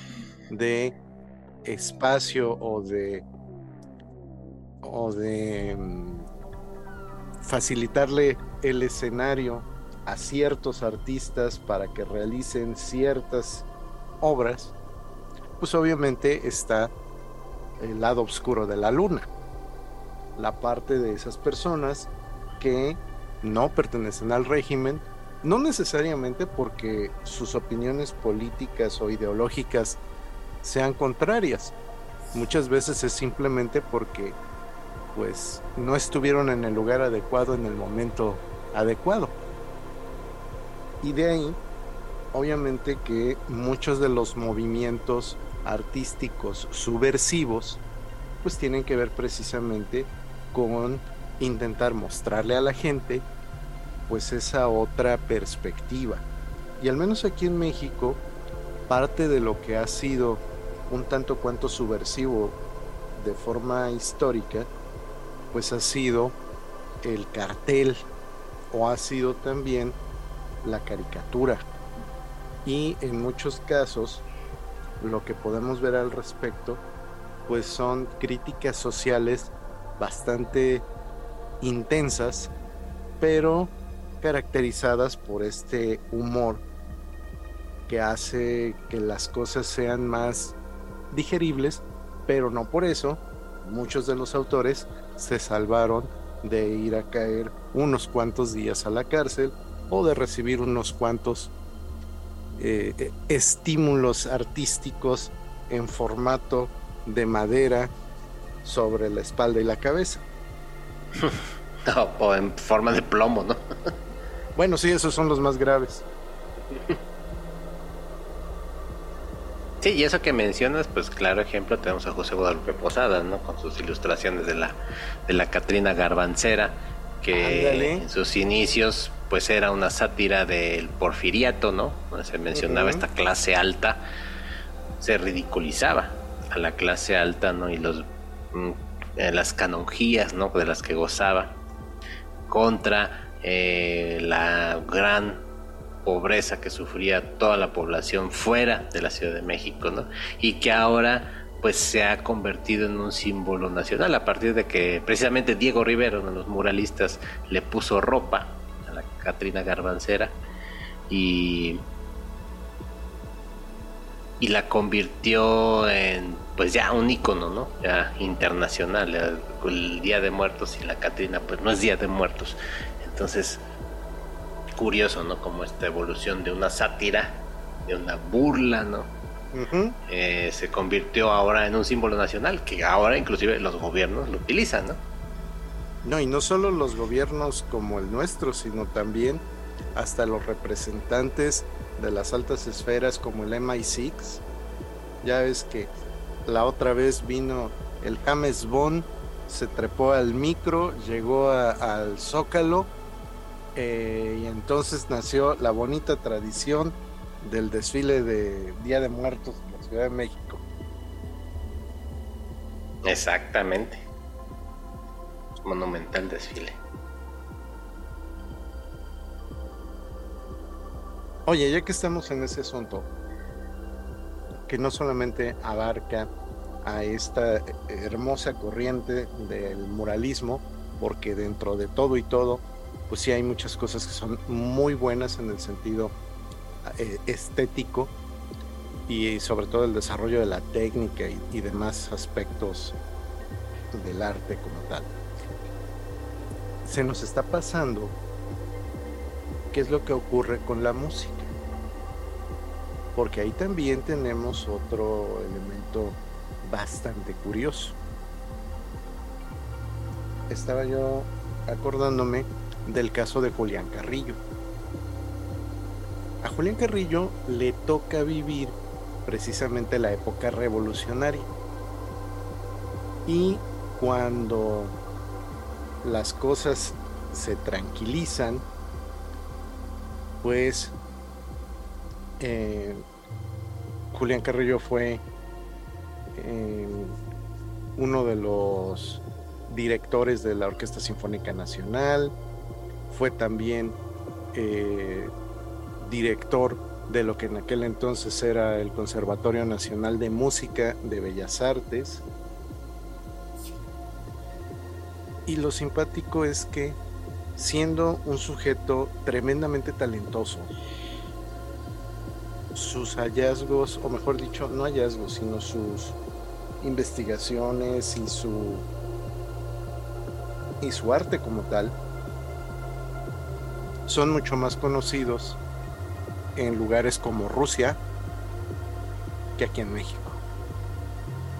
de espacio o de o de mm, facilitarle el escenario a ciertos artistas para que realicen ciertas obras, pues obviamente está el lado oscuro de la luna, la parte de esas personas que no pertenecen al régimen, no necesariamente porque sus opiniones políticas o ideológicas sean contrarias. Muchas veces es simplemente porque pues no estuvieron en el lugar adecuado en el momento adecuado. Y de ahí, obviamente que muchos de los movimientos artísticos subversivos pues tienen que ver precisamente con intentar mostrarle a la gente pues esa otra perspectiva. Y al menos aquí en México, parte de lo que ha sido un tanto cuanto subversivo de forma histórica, pues ha sido el cartel o ha sido también la caricatura. Y en muchos casos, lo que podemos ver al respecto, pues son críticas sociales bastante intensas, pero caracterizadas por este humor que hace que las cosas sean más digeribles, pero no por eso muchos de los autores se salvaron de ir a caer unos cuantos días a la cárcel o de recibir unos cuantos eh, estímulos artísticos en formato de madera sobre la espalda y la cabeza. <laughs> o en forma de plomo, ¿no? <laughs> Bueno, sí, esos son los más graves. Sí, y eso que mencionas, pues claro ejemplo tenemos a José Guadalupe Posada, ¿no? Con sus ilustraciones de la, de la Catrina Garbancera, que en sus inicios pues era una sátira del porfiriato, ¿no? se mencionaba esta clase alta, se ridiculizaba a la clase alta, ¿no? Y los mm, eh, las canonjías, ¿no? De las que gozaba contra eh, la gran pobreza que sufría toda la población fuera de la Ciudad de México, ¿no? Y que ahora pues se ha convertido en un símbolo nacional a partir de que precisamente Diego Rivero, uno de los muralistas, le puso ropa a la Catrina Garbancera y y la convirtió en pues ya un icono, ¿no? Ya internacional. El Día de Muertos y la Catrina pues no es Día de Muertos, entonces, curioso, ¿no? Como esta evolución de una sátira, de una burla, ¿no? Eh, se convirtió ahora en un símbolo nacional, que ahora inclusive los gobiernos lo utilizan, ¿no? No, y no solo los gobiernos como el nuestro, sino también hasta los representantes de las altas esferas como el MI6. Ya ves que la otra vez vino el James Bond, se trepó al micro, llegó al Zócalo Eh, y entonces nació la bonita tradición del desfile de Día de Muertos en la Ciudad de México. Exactamente. Monumental desfile. Oye, ya que estamos en ese asunto, que no solamente abarca a esta hermosa corriente del muralismo, porque dentro de todo y todo, pues sí hay muchas cosas que son muy buenas en el sentido eh, estético y sobre todo el desarrollo de la técnica y, demás aspectos del arte como tal. Se nos está pasando qué es lo que ocurre con la música. Porque ahí también tenemos otro elemento bastante curioso. Estaba yo acordándome del caso de Julián Carrillo. A Julián Carrillo le toca vivir precisamente la época revolucionaria. Y cuando las cosas se tranquilizan, pues eh, Julián Carrillo fue eh, uno de los directores de la Orquesta Sinfónica Nacional, fue también eh, director de lo que en aquel entonces era el Conservatorio Nacional de Música de Bellas Artes. Y lo simpático es que siendo un sujeto tremendamente talentoso, sus hallazgos, o mejor dicho, no hallazgos, sino sus investigaciones y su y su arte como tal son mucho más conocidos en lugares como Rusia que aquí en México.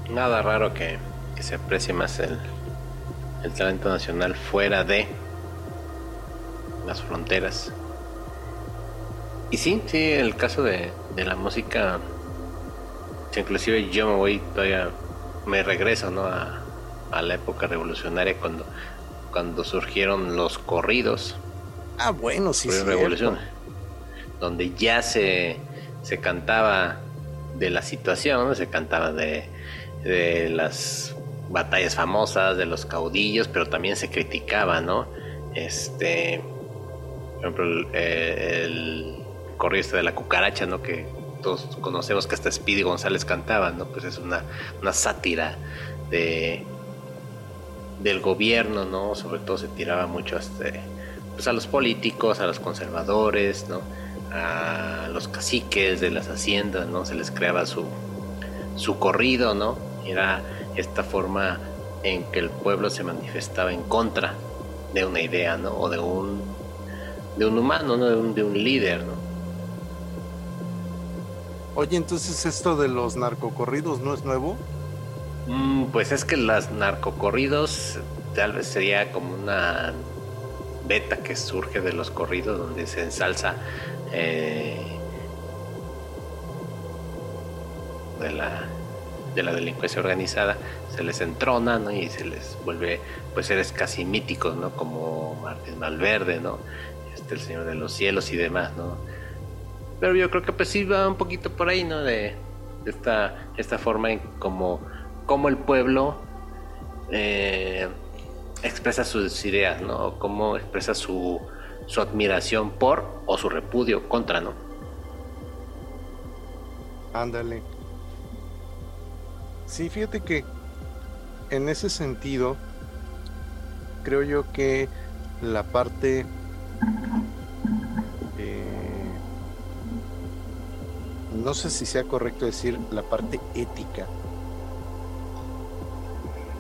Nada raro que, se aprecie más el, el talento nacional fuera de las fronteras. Y sí, sí, el caso de, de la música, inclusive yo me voy todavía, me regreso ¿no? a, a la época revolucionaria cuando, cuando surgieron los corridos. Ah, bueno, sí, sí. Revolución donde ya se, se cantaba de la situación, se cantaba de, de las batallas famosas, de los caudillos, pero también se criticaba, ¿no? Este, por ejemplo, el, el corrido este de la cucaracha, ¿no? Que todos conocemos que hasta Speedy González cantaba, ¿no? Pues es una, una sátira de del gobierno, ¿no? Sobre todo se tiraba mucho hasta, pues a los políticos, a los conservadores, ¿no? a los caciques de las haciendas, ¿no? Se les creaba su, su corrido, ¿no? Era esta forma en que el pueblo se manifestaba en contra de una idea, ¿no? O de un, de un humano, ¿no? De un, de un líder, ¿no? Oye, entonces esto de los narcocorridos no es nuevo? Mm, pues es que los narcocorridos tal vez sería como una beta que surge de los corridos donde se ensalza eh, de, la, de la delincuencia organizada se les entrona y se les vuelve pues seres casi míticos ¿no? como Martín Malverde ¿no? este el Señor de los Cielos y demás ¿no? pero yo creo que pues sí va un poquito por ahí ¿no? de, esta, esta forma en como, como el pueblo eh, expresa sus ideas ¿no? cómo expresa su su admiración por o su repudio contra, ¿no? Ándale. Sí, fíjate que en ese sentido, creo yo que la parte eh, no sé si sea correcto decir la parte ética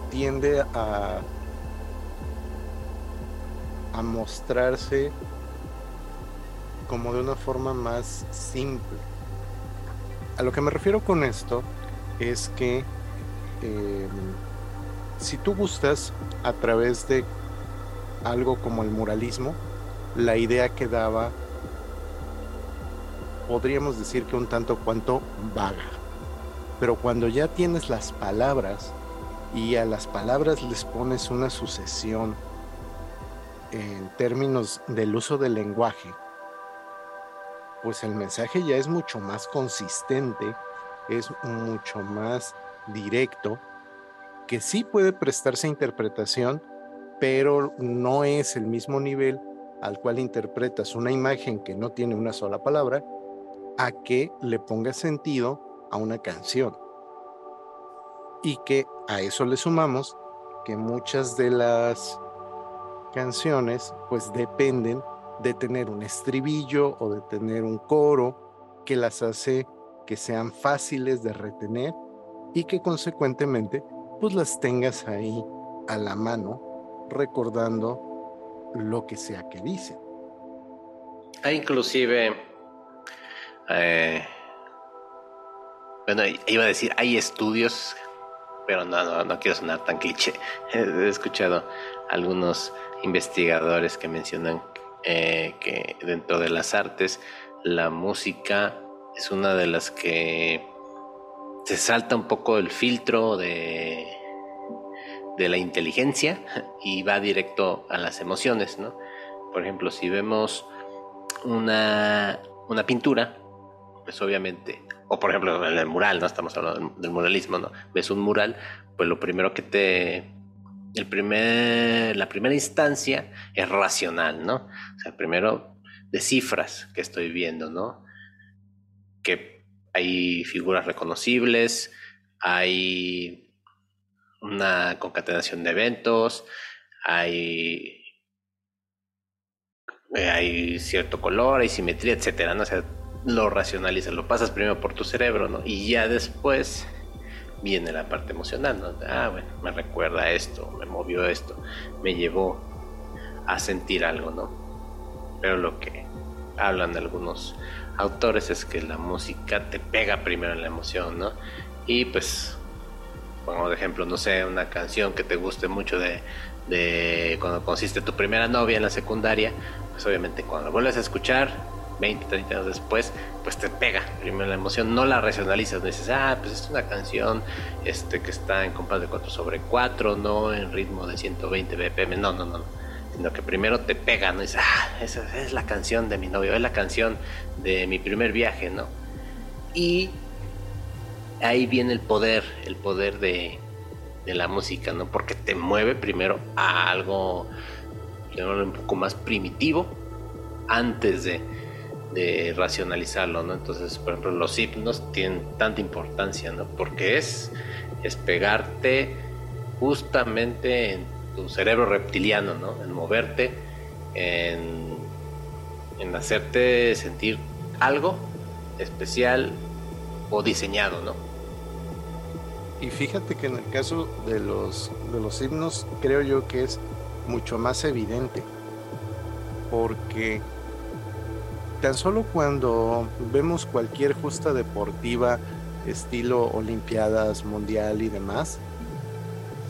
tiende a mostrarse como de una forma más simple. A lo que me refiero con esto es que em, si tú gustas a través de algo como el muralismo, la idea quedaba, podríamos decir que un tanto cuanto vaga. Pero cuando ya tienes las palabras y a las palabras les pones una sucesión en términos del uso del lenguaje, pues el mensaje ya es mucho más consistente, es mucho más directo, que sí puede prestarse a interpretación, pero no es el mismo nivel al cual interpretas una imagen que no tiene una sola palabra, a que le ponga sentido a una canción. Y que a eso le sumamos que muchas de las canciones pues dependen de tener un estribillo o de tener un coro que las hace que sean fáciles de retener y que consecuentemente pues las tengas ahí a la mano recordando lo que sea que dicen. Hay inclusive, eh, bueno, iba a decir, hay estudios, pero no, no, no quiero sonar tan cliché. <laughs> He escuchado algunos investigadores que mencionan eh, que dentro de las artes la música es una de las que se salta un poco el filtro de, de la inteligencia <laughs> y va directo a las emociones, ¿no? Por ejemplo, si vemos una, una pintura, pues obviamente, o por ejemplo en el mural, ¿no? Estamos hablando del muralismo, ¿no? Ves un mural, pues lo primero que te el primer, la primera instancia es racional, ¿no? O sea, primero de cifras que estoy viendo, ¿no? Que hay figuras reconocibles, hay una concatenación de eventos, hay, hay cierto color, hay simetría, etcétera, ¿no? O sea, lo racionalizas, lo pasas primero por tu cerebro, ¿no? Y ya después viene la parte emocional, ¿no? Ah, bueno, me recuerda esto, me movió esto, me llevó a sentir algo, ¿no? Pero lo que hablan algunos autores es que la música te pega primero en la emoción, ¿no? Y pues, como de ejemplo, no sé, una canción que te guste mucho de, de cuando consiste tu primera novia en la secundaria, pues obviamente cuando vuelves a escuchar, 20, 30 años después, pues te pega primero la emoción, no la racionalizas, no dices, ah, pues es una canción este, que está en compás de 4 sobre 4, no en ritmo de 120 BPM, no, no, no, sino que primero te pega, ¿no? dices, ah, esa es la canción de mi novio, es la canción de mi primer viaje, ¿no? Y ahí viene el poder, el poder de, de la música, ¿no? Porque te mueve primero a algo, un poco más primitivo antes de de racionalizarlo, ¿no? Entonces, por ejemplo, los hipnos tienen tanta importancia, ¿no? Porque es, es pegarte justamente en tu cerebro reptiliano, ¿no? En moverte, en, en hacerte sentir algo especial o diseñado, ¿no? Y fíjate que en el caso de los, de los himnos creo yo que es mucho más evidente, porque tan solo cuando vemos cualquier justa deportiva, estilo Olimpiadas, Mundial y demás,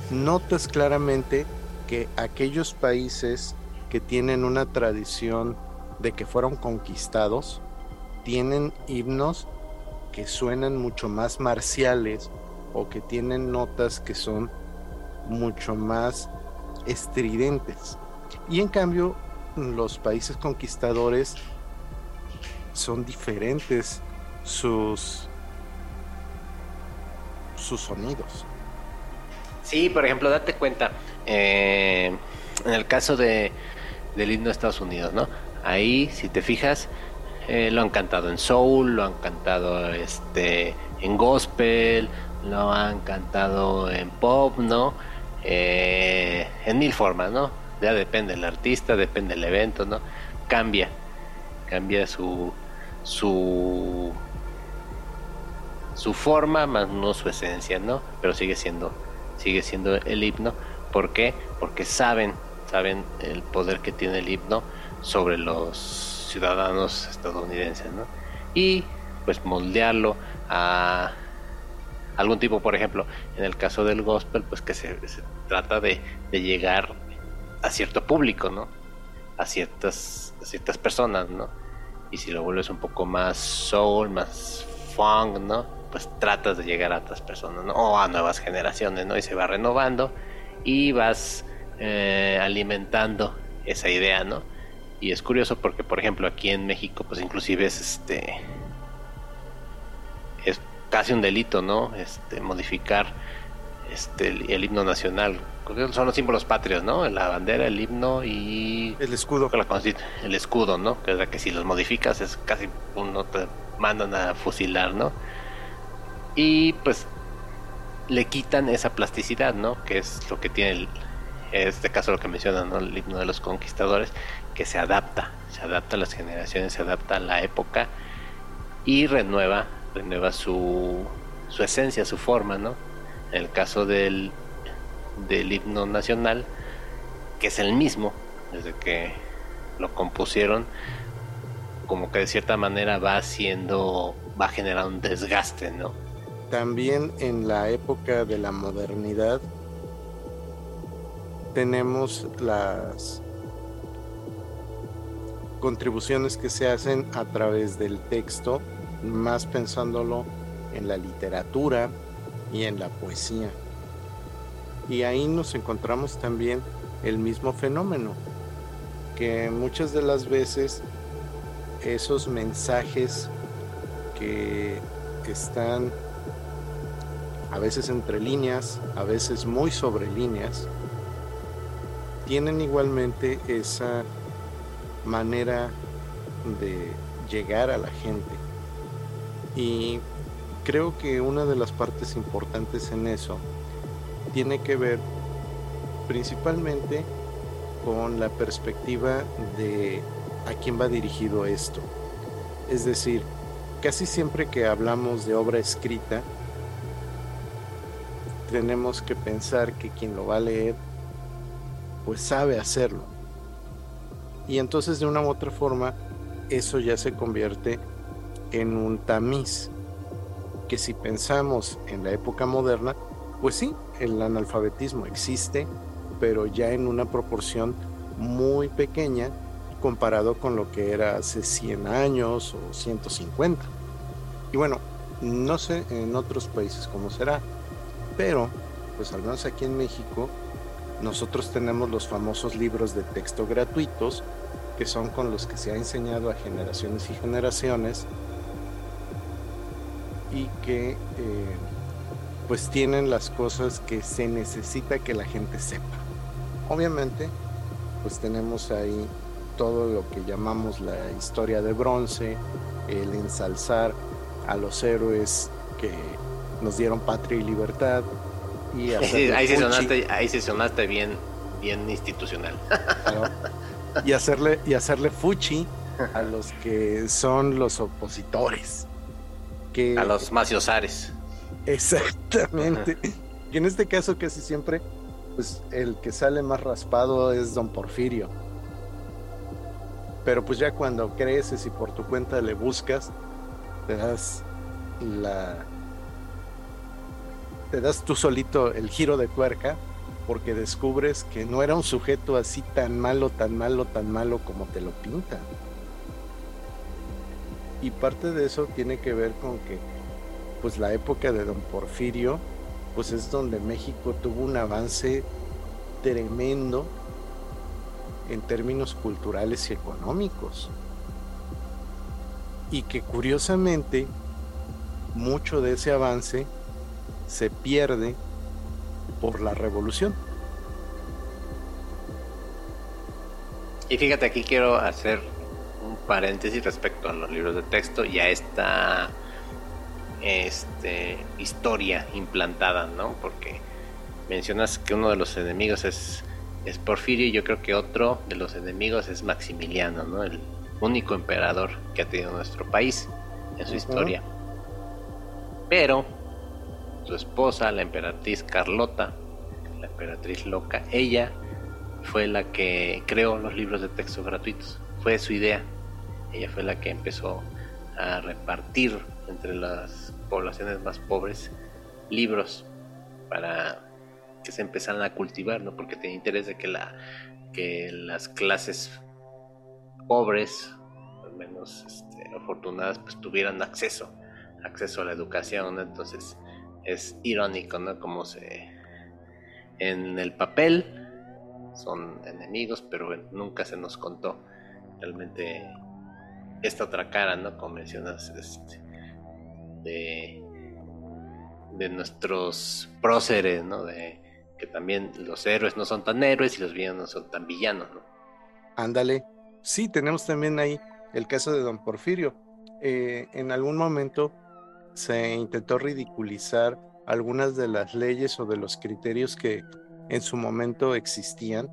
notas claramente que aquellos países que tienen una tradición de que fueron conquistados, tienen himnos que suenan mucho más marciales o que tienen notas que son mucho más estridentes. Y en cambio, los países conquistadores son diferentes sus sus sonidos. Sí, por ejemplo, date cuenta, eh, en el caso de, del himno de Estados Unidos, ¿no? Ahí, si te fijas, eh, lo han cantado en soul, lo han cantado este, en gospel, lo han cantado en pop, ¿no? Eh, en mil formas, ¿no? Ya depende del artista, depende del evento, ¿no? Cambia, cambia su, su su forma más no su esencia, ¿no? Pero sigue siendo sigue siendo el himno, ¿por qué? Porque saben saben el poder que tiene el himno sobre los ciudadanos estadounidenses, ¿no? Y pues moldearlo a algún tipo, por ejemplo, en el caso del gospel, pues que se, trata de, de, llegar a cierto público, ¿no? A ciertas, a ciertas personas, ¿no? Y si lo vuelves un poco más soul, más funk, ¿no? Pues tratas de llegar a otras personas, ¿no? O a nuevas generaciones, ¿no? Y se va renovando y vas eh, alimentando esa idea, ¿no? Y es curioso porque, por ejemplo, aquí en México, pues inclusive es este es casi un delito, ¿no? Este modificar este el, himno nacional. Son los símbolos patrios, ¿no? La bandera, el himno y el escudo. La el escudo, ¿no? Que es la que si los modificas es casi uno te mandan a fusilar, ¿no? Y pues le quitan esa plasticidad, ¿no? Que es lo que tiene el, este caso lo que mencionan, ¿no? El himno de los conquistadores, que se adapta, se adapta a las generaciones, se adapta a la época y renueva, renueva su, su esencia, su forma, ¿no? En el caso del, del himno nacional, que es el mismo, desde que lo compusieron, como que de cierta manera va haciendo, va a generar un desgaste, ¿no? También en la época de la modernidad tenemos las contribuciones que se hacen a través del texto, más pensándolo en la literatura y en la poesía. Y ahí nos encontramos también el mismo fenómeno, que muchas de las veces esos mensajes que están a veces entre líneas, a veces muy sobre líneas, tienen igualmente esa manera de llegar a la gente. Y creo que una de las partes importantes en eso tiene que ver principalmente con la perspectiva de a quién va dirigido esto. Es decir, casi siempre que hablamos de obra escrita, tenemos que pensar que quien lo va a leer, pues sabe hacerlo. Y entonces de una u otra forma, eso ya se convierte en un tamiz, que si pensamos en la época moderna, pues sí, el analfabetismo existe, pero ya en una proporción muy pequeña comparado con lo que era hace 100 años o 150. Y bueno, no sé en otros países cómo será, pero, pues al menos aquí en México, nosotros tenemos los famosos libros de texto gratuitos, que son con los que se ha enseñado a generaciones y generaciones, y que eh, pues tienen las cosas que se necesita que la gente sepa. Obviamente, pues tenemos ahí todo lo que llamamos la historia de bronce, el ensalzar a los héroes que nos dieron patria y libertad. Y <laughs> ahí, sí sonaste, ahí sí sonaste bien, bien institucional. Y hacerle, y hacerle fuchi a los que son los opositores. Que, a los maciosares. Exactamente. y en este caso casi siempre, pues el que sale más raspado es don Porfirio. Pero pues ya cuando creces y por tu cuenta le buscas, te das la, te das tú solito el giro de tuerca porque descubres que no era un sujeto así tan malo, tan malo, tan malo como te lo pintan. Y parte de eso tiene que ver con que pues la época de don Porfirio pues es donde México tuvo un avance tremendo en términos culturales y económicos. Y que curiosamente mucho de ese avance se pierde por la revolución. Y fíjate, aquí quiero hacer un paréntesis respecto a los libros de texto y a esta este, historia implantada, ¿no? Porque mencionas que uno de los enemigos es, es Porfirio y yo creo que otro de los enemigos es Maximiliano, ¿no? El único emperador que ha tenido nuestro país en su historia. Pero su esposa, la emperatriz Carlota, la emperatriz loca, ella fue la que creó los libros de texto gratuitos. Fue su idea. Ella fue la que empezó a repartir entre las poblaciones más pobres libros para que se empezaran a cultivar, ¿no? Porque tenía interés de que la que las clases pobres, al menos este, afortunadas, pues tuvieran acceso, acceso a la educación, entonces es irónico, ¿no? Como se. En el papel son enemigos, pero nunca se nos contó realmente esta otra cara, ¿no? Como mencionas, este, de, de nuestros próceres, ¿no? De que también los héroes no son tan héroes y los villanos no son tan villanos, ¿no? Ándale. Sí, tenemos también ahí el caso de Don Porfirio. Eh, en algún momento se intentó ridiculizar algunas de las leyes o de los criterios que en su momento existían.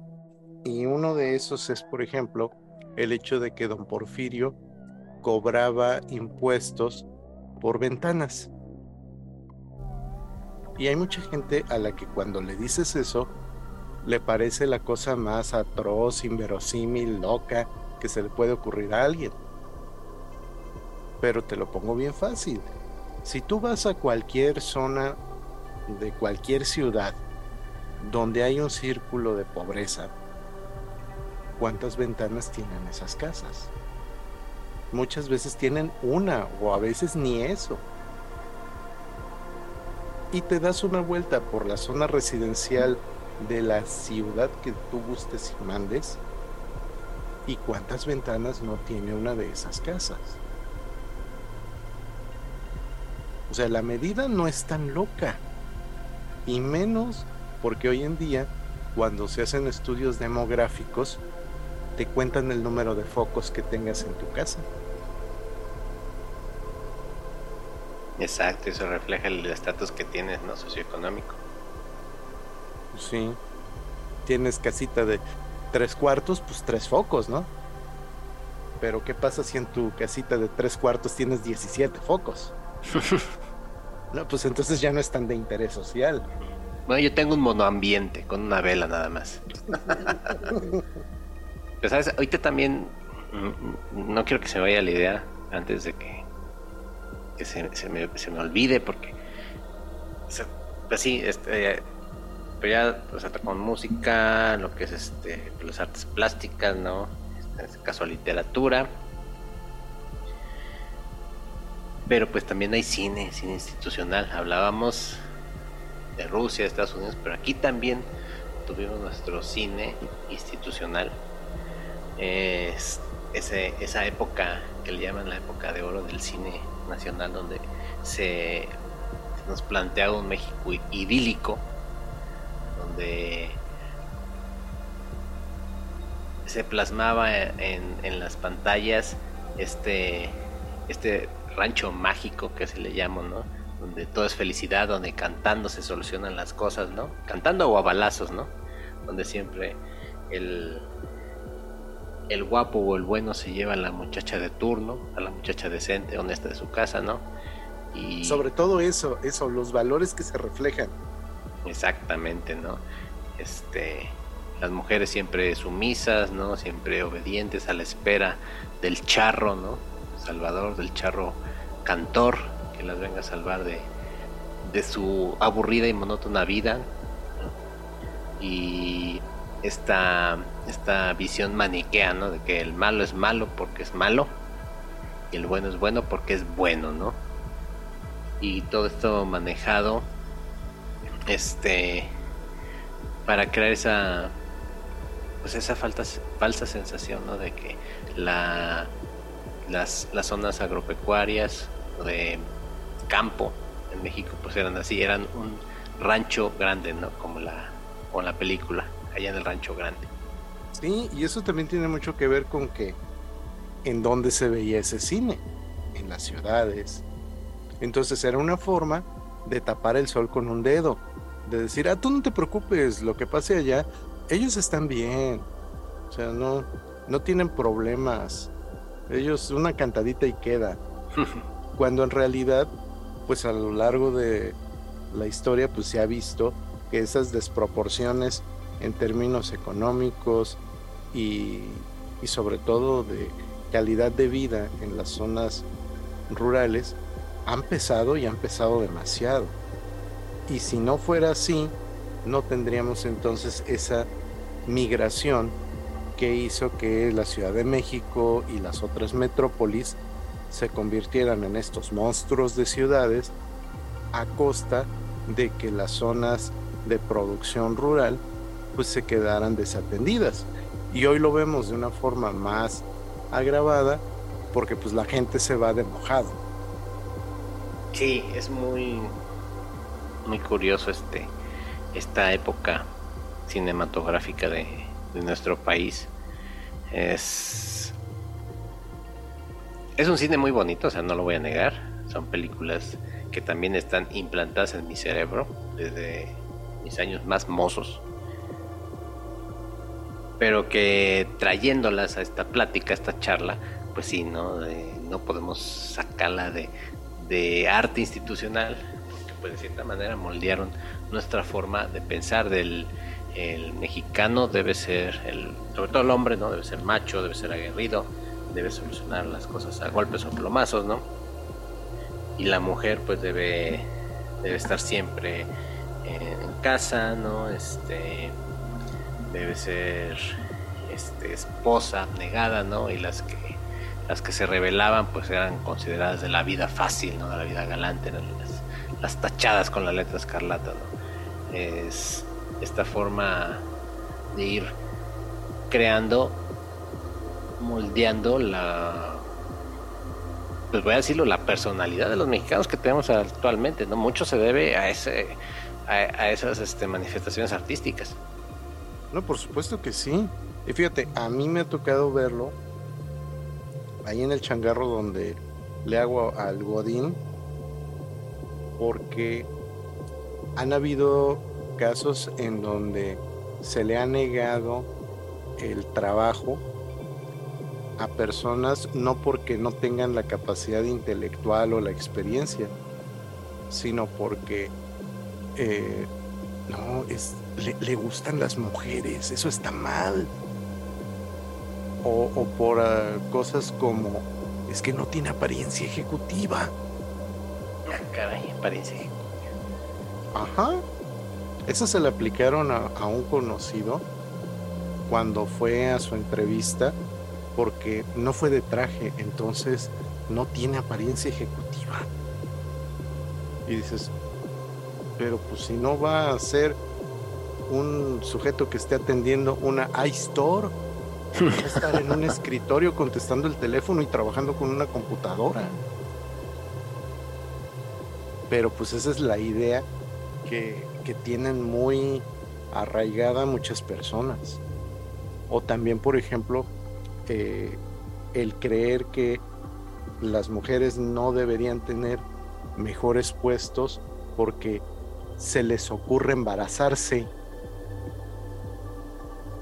Y uno de esos es, por ejemplo, el hecho de que don Porfirio cobraba impuestos por ventanas. Y hay mucha gente a la que cuando le dices eso, le parece la cosa más atroz, inverosímil, loca que se le puede ocurrir a alguien. Pero te lo pongo bien fácil. Si tú vas a cualquier zona de cualquier ciudad donde hay un círculo de pobreza, ¿cuántas ventanas tienen esas casas? Muchas veces tienen una o a veces ni eso. Y te das una vuelta por la zona residencial de la ciudad que tú gustes y mandes. ¿Y cuántas ventanas no tiene una de esas casas? O sea, la medida no es tan loca. Y menos porque hoy en día, cuando se hacen estudios demográficos, te cuentan el número de focos que tengas en tu casa. Exacto, eso refleja el estatus que tienes, ¿no? Socioeconómico. Sí. Tienes casita de tres cuartos, pues tres focos, ¿no? Pero ¿qué pasa si en tu casita de tres cuartos tienes 17 focos? <laughs> no, pues entonces ya no es tan de interés social. Bueno, yo tengo un monoambiente con una vela nada más. <laughs> Pero sabes, ahorita también mm, no quiero que se vaya la idea antes de que, se, me, olvide porque pues sí, este, pero ya, o sea, con música, lo que es este, las artes plásticas, ¿no? En este caso literatura. Pero pues también hay cine, cine institucional. Hablábamos de Rusia, de Estados Unidos, pero aquí también tuvimos nuestro cine institucional. Es ese, esa época que le llaman la época de oro del cine nacional, donde se nos plantea un México idílico, donde se plasmaba en, en las pantallas este, este rancho mágico que se le llama, ¿no? donde todo es felicidad, donde cantando se solucionan las cosas, ¿no? Cantando o a balazos, ¿no? Donde siempre el, el guapo o el bueno se lleva a la muchacha de turno, a la muchacha decente, honesta de su casa, ¿no? Y sobre todo eso, eso, los valores que se reflejan. Exactamente, ¿no? Este, las mujeres siempre sumisas, ¿no? Siempre obedientes a la espera del charro, ¿no? Salvador, del charro cantor, que las venga a salvar de, de su aburrida y monótona vida. Y esta, esta visión maniquea, ¿no? De que el malo es malo porque es malo y el bueno es bueno porque es bueno, ¿no? Y todo esto manejado este para crear esa pues esa falta, falsa sensación ¿no? de que la, las, las zonas agropecuarias de campo en México pues eran así, eran un rancho grande, ¿no? Como la, con la película, allá en el rancho grande. Sí, y eso también tiene mucho que ver con que en dónde se veía ese cine, en las ciudades. Entonces era una forma de tapar el sol con un dedo, de decir, ah, tú no te preocupes, lo que pase allá, ellos están bien, o sea, no, no tienen problemas, ellos una cantadita y queda. <laughs> Cuando en realidad pues a lo largo de la historia pues se ha visto que esas desproporciones en términos económicos y, y sobre todo de calidad de vida en las zonas rurales han pesado y han pesado demasiado. Y si no fuera así, no tendríamos entonces esa migración que hizo que la Ciudad de México y las otras metrópolis se convirtieran en estos monstruos de ciudades a costa de que las zonas de producción rural pues se quedaran desatendidas. Y hoy lo vemos de una forma más agravada porque pues la gente se va de mojado. Sí, es muy muy curioso este esta época cinematográfica de, de nuestro país. Es es un cine muy bonito, o sea, no lo voy a negar. Son películas que también están implantadas en mi cerebro desde mis años más mozos pero que trayéndolas a esta plática, a esta charla, pues sí, ¿no? no podemos sacarla de, arte institucional, porque pues de cierta manera moldearon nuestra forma de pensar del el mexicano debe ser, sobre todo el hombre, ¿no? Debe ser macho, debe ser aguerrido, debe solucionar las cosas a golpes o plomazos, ¿no? Y la mujer pues debe, debe estar siempre en casa, ¿no? Este, debe ser este, esposa negada, ¿no? Y las que las que se rebelaban pues eran consideradas de la vida fácil, ¿no? De la vida galante, las, las, tachadas con la letra escarlata, ¿no? Es esta forma de ir creando, moldeando la pues voy a decirlo, la personalidad de los mexicanos que tenemos actualmente, ¿no? Mucho se debe a ese a, esas este, manifestaciones artísticas. No, por supuesto que sí. Y fíjate, a mí me ha tocado verlo ahí en el changarro donde le hago al Godín, porque han habido casos en donde se le ha negado el trabajo a personas no porque no tengan la capacidad intelectual o la experiencia, sino porque eh, no, es, le, gustan las mujeres, eso está mal. O, por ah, cosas como, es que no tiene apariencia ejecutiva. Ah, caray, apariencia ejecutiva. Ajá. Eso se le aplicaron a, un conocido cuando fue a su entrevista porque no fue de traje, entonces no tiene apariencia ejecutiva. Y dices, pero pues si no va a ser un sujeto que esté atendiendo una iStore, estar en un <laughs> escritorio contestando el teléfono y trabajando con una computadora. Pero pues esa es la idea que, que tienen muy arraigada muchas personas. O también, por ejemplo, eh, el creer que las mujeres no deberían tener mejores puestos porque se les ocurre embarazarse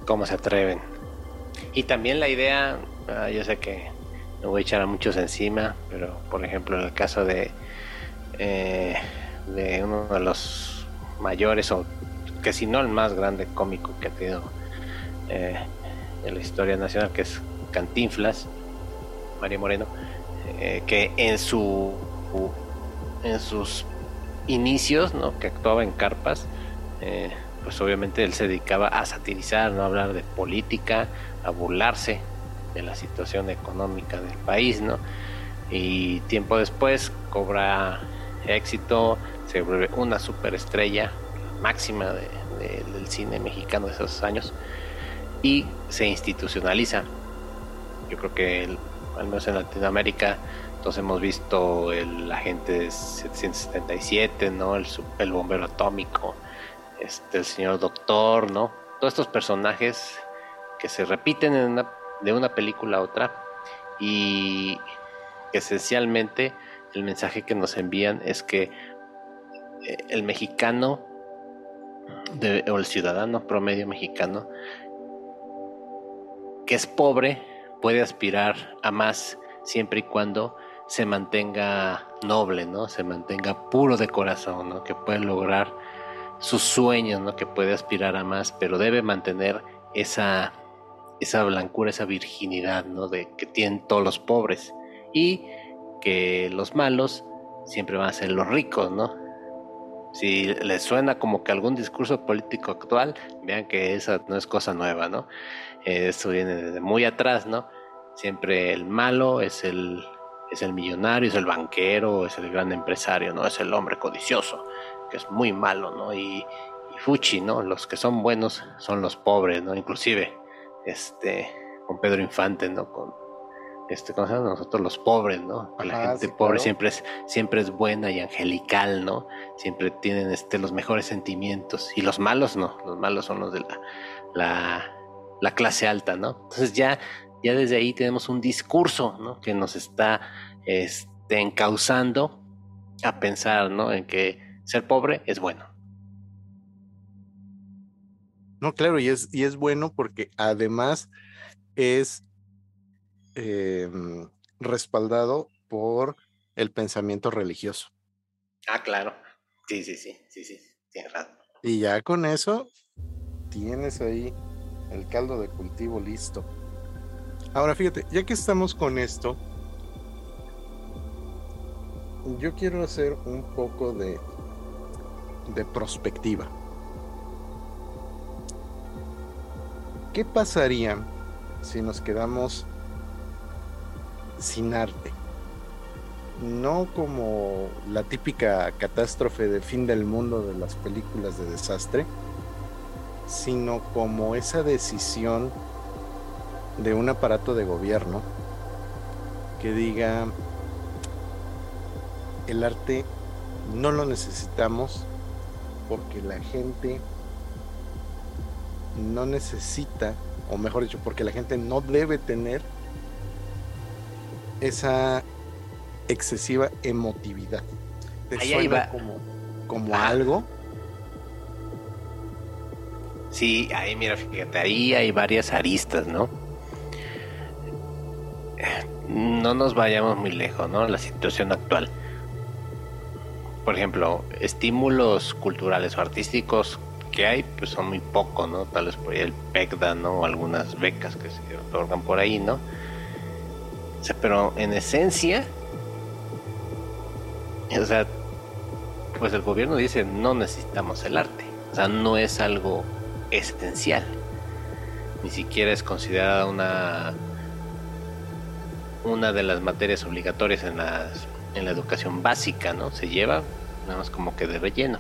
cómo se atreven. Y también la idea, ah, yo sé que no voy a echar a muchos encima, pero por ejemplo en el caso de, eh, de uno de los mayores, o que si no el más grande cómico que ha tenido eh, en la historia nacional, que es Cantinflas, Mario Moreno, eh, que en su en sus inicios, ¿no? que actuaba en carpas, pues obviamente él se dedicaba a satirizar, no a hablar de política, a burlarse de la situación económica del país, ¿no? Y tiempo después cobra éxito, se vuelve una superestrella máxima del cine mexicano de esos años y se institucionaliza. Yo creo que al menos en Latinoamérica todos hemos visto el agente 777, ¿no? El, el bombero atómico, este, el señor Doctor, ¿no? Todos estos personajes que se repiten de una película a otra y esencialmente el mensaje que nos envían es que eh, el mexicano o el ciudadano promedio mexicano que es pobre puede aspirar a más siempre y cuando se mantenga noble, ¿no? Se mantenga puro de corazón, ¿no? Que puede lograr sus sueños, ¿no? Que puede aspirar a más, pero debe mantener esa, esa blancura, esa virginidad, ¿no? De que tienen todos los pobres y que los malos siempre van a ser los ricos, ¿no? Si les suena como que algún discurso político actual, vean que esa no es cosa nueva, ¿no? Esto viene desde muy atrás, ¿no? Siempre el malo es el, es el millonario, es el banquero, es el gran empresario, ¿no? Es el hombre codicioso que es muy malo, ¿no? Y, fuchi, ¿no? Los que son buenos son los pobres, ¿no? Inclusive, este, con Pedro Infante, ¿no? Con, este, ¿cómo se llama? Nosotros los pobres, ¿no? la gente pobre siempre es, siempre es buena y angelical, ¿no? Siempre tienen, este, los mejores sentimientos. Y los malos, no. Los malos son los de la, la, la clase alta, ¿no? Entonces ya, ya desde ahí tenemos un discurso, ¿no? Que nos está, este, encauzando a pensar, ¿no? En que ser pobre es bueno. No, claro, y es, y es bueno porque además es em, respaldado por el pensamiento religioso. Ah, claro. Sí, sí, sí, sí, sí, tienes razón. Y ya con eso tienes ahí el caldo de cultivo listo. Ahora fíjate, ya que estamos con esto, yo quiero hacer un poco de, de prospectiva. ¿Qué pasaría si nos quedamos sin arte? No como la típica catástrofe de fin del mundo de las películas de desastre, sino como esa decisión de un aparato de gobierno que diga, el arte no lo necesitamos porque la gente no necesita, o mejor dicho, porque la gente no debe tener esa excesiva emotividad. ¿Te suena como, como algo? Sí, ahí mira, fíjate, ahí hay varias aristas, ¿no? No nos vayamos muy lejos, ¿no? La situación actual. Por ejemplo, estímulos culturales o artísticos que hay, pues son muy pocos, ¿no? Tal vez por ahí el PECDA, ¿no? O algunas becas que se otorgan por ahí, ¿no? O sea, pero en esencia, o sea, pues el gobierno dice no necesitamos el arte, o sea, no es algo esencial, ni siquiera es considerada una una de las materias obligatorias en las en la educación básica, ¿no? Se lleva nada más como que de relleno.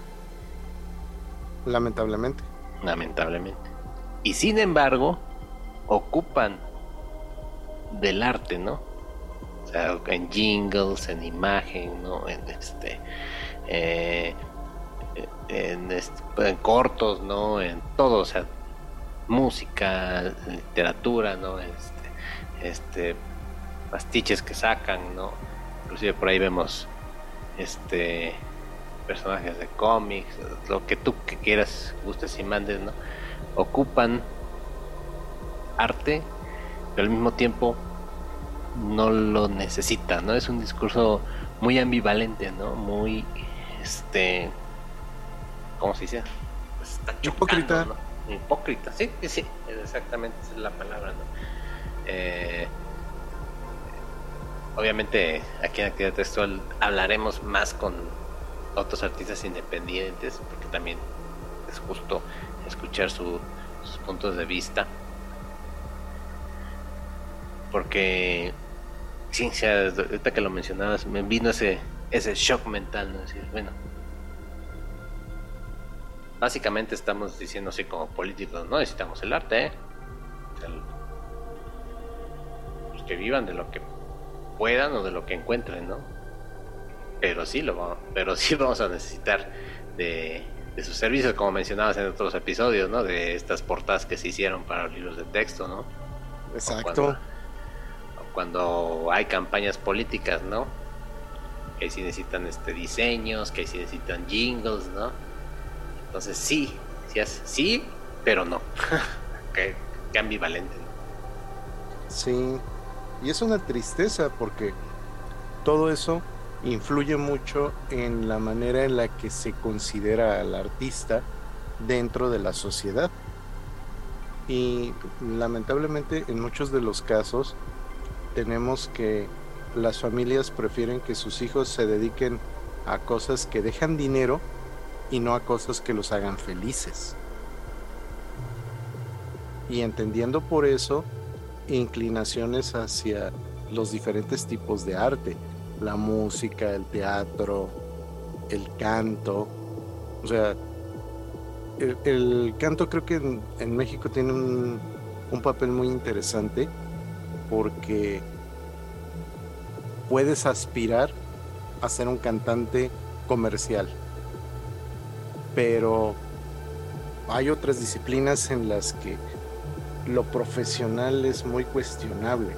Lamentablemente. Lamentablemente. Y sin embargo, ocupan del arte, ¿no? O sea, en jingles, en imagen, ¿no? En este, eh, en, este, en, cortos, ¿no? En todo, o sea, música, literatura, ¿no? Este, este, pastiches que sacan, ¿no? Inclusive por ahí vemos, este, personajes de cómics, lo que tú que quieras, gustes y mandes, ¿no? Ocupan arte, pero al mismo tiempo no lo necesitan, ¿no? Es un discurso muy ambivalente, ¿no? Muy, este, ¿cómo se dice? Pues Hipócrita. Hipócrita, sí, sí, sí, exactamente es la palabra, ¿no? Eh, obviamente aquí en Actividad Textual hablaremos más con otros artistas independientes, porque también es justo escuchar sus puntos de vista. Porque, sí, ahorita que lo mencionabas, me vino ese, ese shock mental, ¿no? Decir, bueno, básicamente estamos diciendo así como políticos, no necesitamos el arte, ¿eh? los que vivan de lo que puedan o de lo que encuentren, ¿no? Pero sí lo vamos, pero sí <laughs> vamos a necesitar de, sus servicios, como mencionabas en otros episodios, ¿no? De estas portadas que se hicieron para los libros de texto, ¿no? Exacto. Cuando, hay campañas políticas, ¿no? Que sí necesitan este diseños, que sí necesitan jingles, ¿no? Entonces sí, sí, sí pero no. <laughs> que, que ambivalente. Sí, y es una tristeza porque todo eso influye mucho en la manera en la que se considera al artista dentro de la sociedad. Y lamentablemente en muchos de los casos tenemos que las familias prefieren que sus hijos se dediquen a cosas que dejan dinero y no a cosas que los hagan felices. Y entendiendo por eso inclinaciones hacia los diferentes tipos de arte la música, el teatro, el canto. O sea, el, canto creo que en, México tiene un, papel muy interesante porque puedes aspirar a ser un cantante comercial. Pero hay otras disciplinas en las que lo profesional es muy cuestionable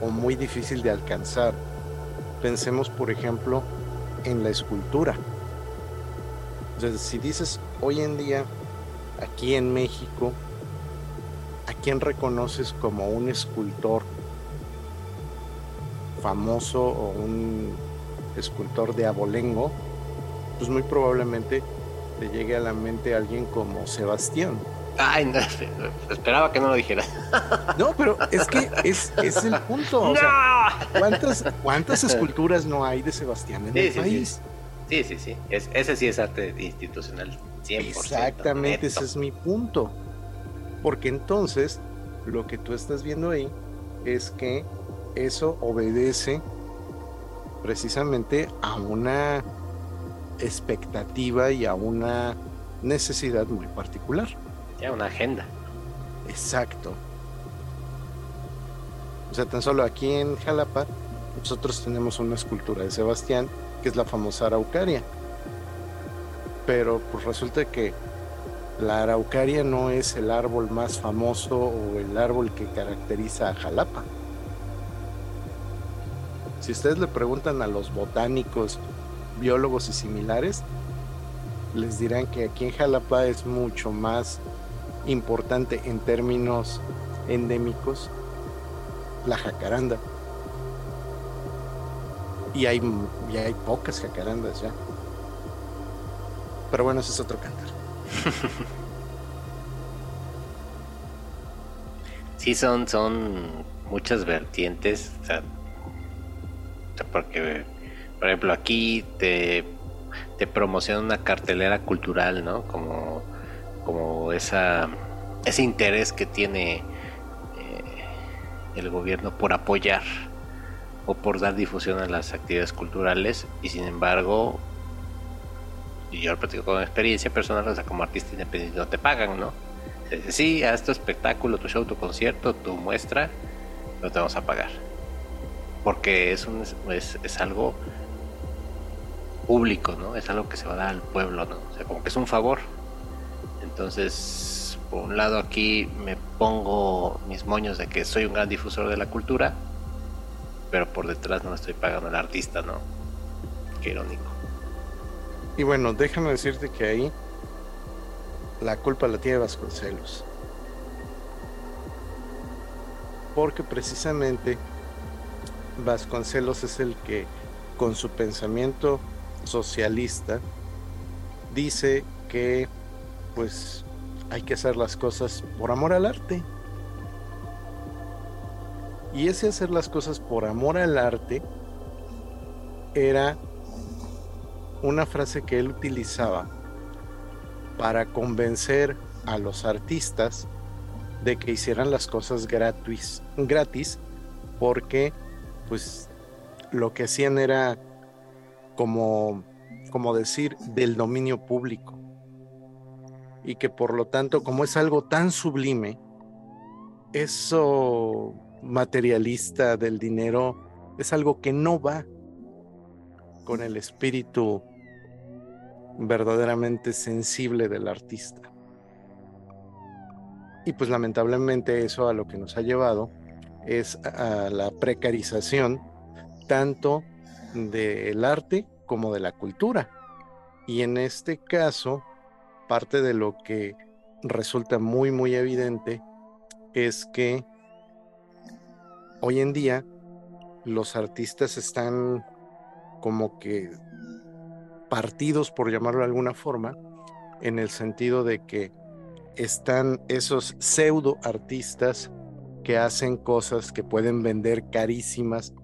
o muy difícil de alcanzar. Pensemos, por ejemplo, en la escultura. Entonces, si dices hoy en día, aquí en México, ¿a quién reconoces como un escultor famoso o un escultor de abolengo? Pues muy probablemente le llegue a la mente alguien como Sebastián. Ay, no, <laughs> esperaba que no lo dijera. No, pero es que es, el punto. <laughs> ¿cuántas, <laughs> ¿cuántas, esculturas no hay de Sebastián en el país? Sí, sí, sí. ese sí es arte institucional. 100%, Exactamente, ese es mi punto. Porque entonces, lo que tú estás viendo ahí es que eso obedece precisamente a una expectativa y a una necesidad muy particular. Ya, una agenda. Exacto. O sea, tan solo aquí en Jalapa, nosotros tenemos una escultura de Sebastián, que es la famosa araucaria. Pero pues resulta que la araucaria no es el árbol más famoso o el árbol que caracteriza a Jalapa. Si ustedes le preguntan a los botánicos, biólogos y similares, les dirán que aquí en Jalapa es mucho más importante en términos endémicos la jacaranda. Y hay, hay pocas jacarandas ya. Pero bueno, ese es otro cantar. <laughs> sí, son, son muchas vertientes. porque, por ejemplo, aquí te, te promociona una cartelera cultural, ¿no? Como como esa, ese interés que tiene el gobierno por apoyar o por dar difusión a las actividades culturales y sin embargo yo lo platico con experiencia personal, o sea, como artista independiente no te pagan, ¿no? sí, haz tu espectáculo, tu show, tu concierto, tu muestra, no te vamos a pagar. Porque es, un, es, es algo público, ¿no? Es algo que se va a dar al pueblo, ¿no? O sea, como que es un favor. Entonces, por un lado aquí me pongo mis moños de que soy un gran difusor de la cultura, pero por detrás no estoy pagando al artista, ¿no? Qué irónico. Y bueno, déjame decirte que ahí la culpa la tiene Vasconcelos. Porque precisamente Vasconcelos es el que con su pensamiento socialista dice que pues hay que hacer las cosas por amor al arte. Y ese hacer las cosas por amor al arte era una frase que él utilizaba para convencer a los artistas de que hicieran las cosas gratis, gratis porque pues lo que hacían era como, como decir del dominio público y que por lo tanto, como es algo tan sublime, eso materialista del dinero es algo que no va con el espíritu verdaderamente sensible del artista. Y pues lamentablemente eso a lo que nos ha llevado es a la precarización tanto del arte como de la cultura. Y en este caso, parte de lo que resulta muy, muy evidente es que hoy en día los artistas están como que partidos, por llamarlo de alguna forma, en el sentido de que están esos pseudo artistas que hacen cosas que pueden vender carísimas,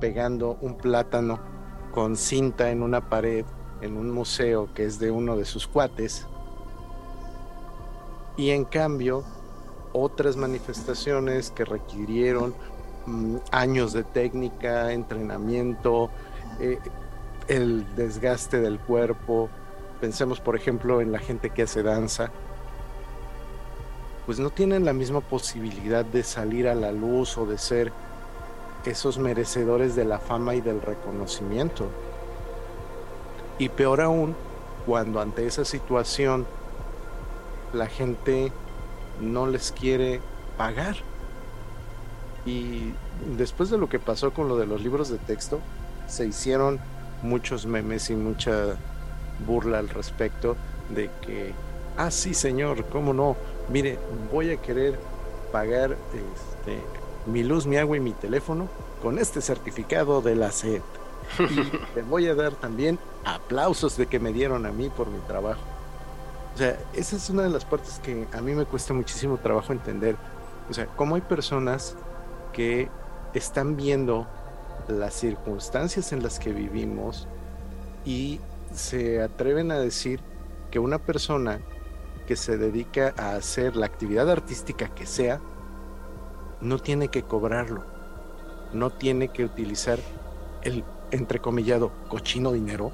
pegando un plátano con cinta en una pared en un museo que es de uno de sus cuates y en cambio otras manifestaciones que requirieron mm, años de técnica, entrenamiento, eh, el desgaste del cuerpo, Pensemos, por ejemplo, en la gente que hace danza, pues no tienen la misma posibilidad de salir a la luz o de ser esos merecedores de la fama y del reconocimiento. Y peor aún, cuando ante esa situación la gente no les quiere pagar. Y después de lo que pasó con lo de los libros de texto, se hicieron muchos memes y mucha burla al respecto de que, ah, sí, señor, ¿cómo no? Mire, voy a querer pagar este, mi luz, mi agua y mi teléfono con este certificado de la SED. <laughs> Y le voy a dar también aplausos de que me dieron a mí por mi trabajo. O sea, esa es una de las partes que a mí me cuesta muchísimo trabajo entender. O sea, cómo hay personas que están viendo las circunstancias en las que vivimos y se atreven a decir que una persona que se dedica a hacer la actividad artística que sea, no tiene que cobrarlo, no tiene que utilizar el entrecomillado cochino dinero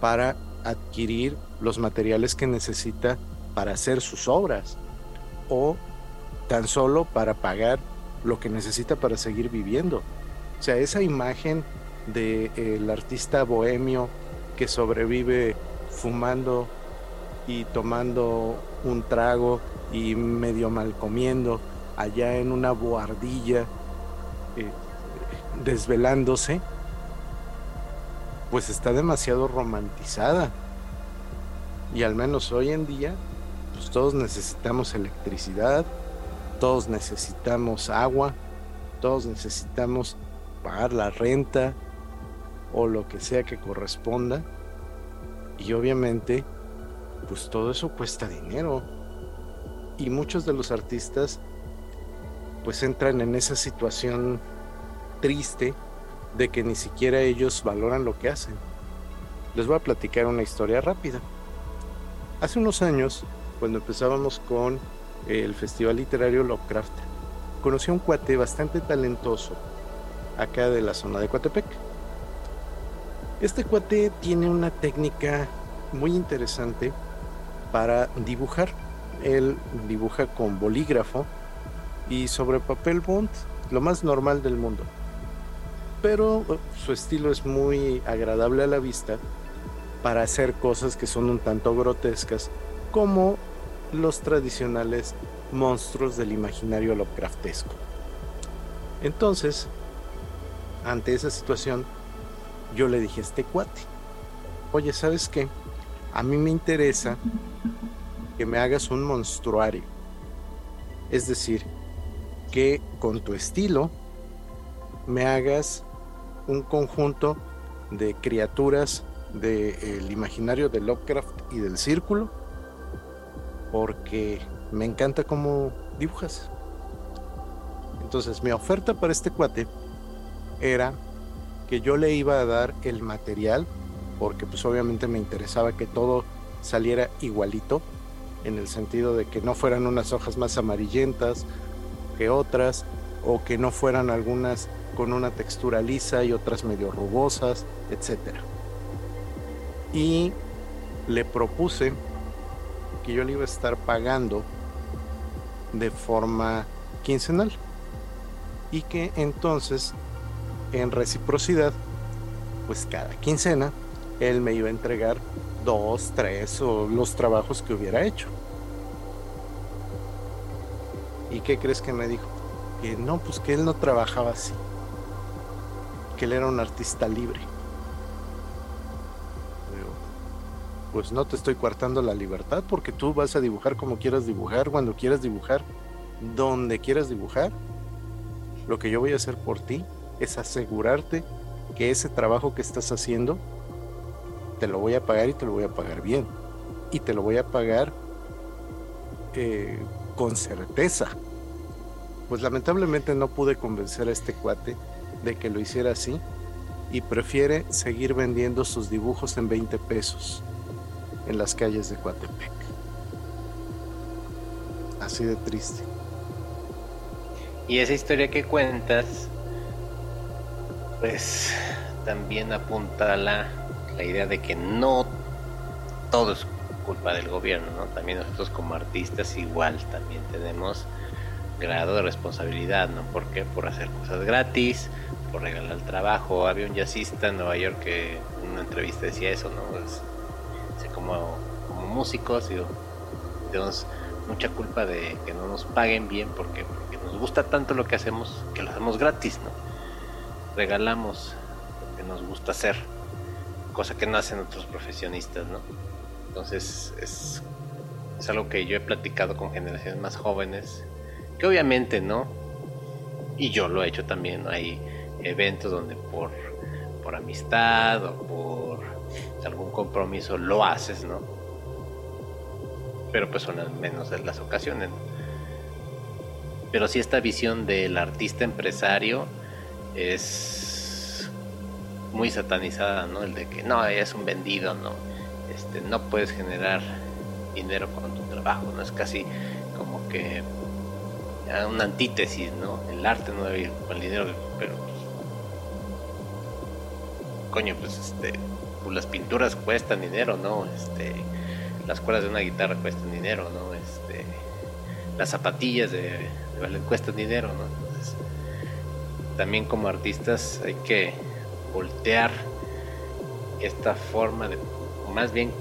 para adquirir los materiales que necesita para hacer sus obras o tan solo para pagar lo que necesita para seguir viviendo. O sea, esa imagen del el artista bohemio que sobrevive fumando y tomando un trago y medio mal comiendo allá en una boardilla eh, desvelándose, pues está demasiado romantizada. Y al menos hoy en día, pues todos necesitamos electricidad, todos necesitamos agua, todos necesitamos pagar la renta o lo que sea que corresponda. Y obviamente, pues todo eso cuesta dinero. Y muchos de los artistas pues entran en esa situación triste de que ni siquiera ellos valoran lo que hacen. Les voy a platicar una historia rápida. Hace unos años, cuando empezábamos con el Festival Literario Lovecraft, conocí a un cuate bastante talentoso acá de la zona de Coatepec. Este cuate tiene una técnica muy interesante para dibujar. Él dibuja con bolígrafo y sobre papel bond, lo más normal del mundo pero uh, su estilo es muy agradable a la vista para hacer cosas que son un tanto grotescas, como los tradicionales monstruos del imaginario Lovecraftesco. Entonces, ante esa situación, yo le dije a este cuate, oye, ¿sabes qué? A mí me interesa que me hagas un monstruario. Es decir, que con tu estilo me hagas un conjunto de criaturas del imaginario de Lovecraft y del círculo, porque me encanta cómo dibujas. Entonces mi oferta para este cuate era que yo le iba a dar el material, porque pues obviamente me interesaba que todo saliera igualito, en el sentido de que no fueran unas hojas más amarillentas que otras, o que no fueran algunas con una textura lisa y otras medio rugosas, etc. Y le propuse que yo le iba a estar pagando de forma quincenal y que entonces en reciprocidad pues cada quincena él me iba a entregar dos, tres o los trabajos que hubiera hecho. ¿Y qué crees que me dijo? Que no, pues que él no trabajaba así que él era un artista libre. Pues no te estoy coartando la libertad porque tú vas a dibujar como quieras dibujar, cuando quieras dibujar, donde quieras dibujar. Lo que yo voy a hacer por ti es asegurarte que ese trabajo que estás haciendo te lo voy a pagar y te lo voy a pagar bien. Y te lo voy a pagar eh, con certeza. Pues lamentablemente no pude convencer a este cuate de que lo hiciera así y prefiere seguir vendiendo sus dibujos en 20 pesos en las calles de Coatepec. Así de triste. Y esa historia que cuentas, pues también apunta a la, la idea de que no todo es culpa del gobierno, ¿no? También nosotros como artistas igual también tenemos grado de responsabilidad, ¿no? ¿Por qué? Por hacer cosas gratis, por regalar trabajo. Había un jazzista en Nueva York que en una entrevista decía eso, ¿no? Como, músicos, digo, tenemos mucha culpa de que no nos paguen bien porque, nos gusta tanto lo que hacemos que lo hacemos gratis, ¿no? Regalamos lo que nos gusta hacer, cosa que no hacen otros profesionistas, ¿no? Entonces es, es algo que yo he platicado con generaciones más jóvenes, que obviamente, ¿no? Y yo lo he hecho también, Hay eventos donde por, por amistad o por algún compromiso lo haces, ¿no? Pero pues son al menos en las ocasiones. Pero sí esta visión del artista empresario es muy satanizada, ¿no? El de que no, es un vendido, ¿no? Este, no puedes generar dinero con tu trabajo, ¿no? Es casi como que una antítesis, ¿no? El arte no debe ir con el dinero, pero pues, coño, pues este, las pinturas cuestan dinero, ¿no? Este, las cuerdas de una guitarra cuestan dinero, ¿no? Este, las zapatillas de, de cuestan dinero, ¿no? También como artistas hay que voltear esta forma de más bien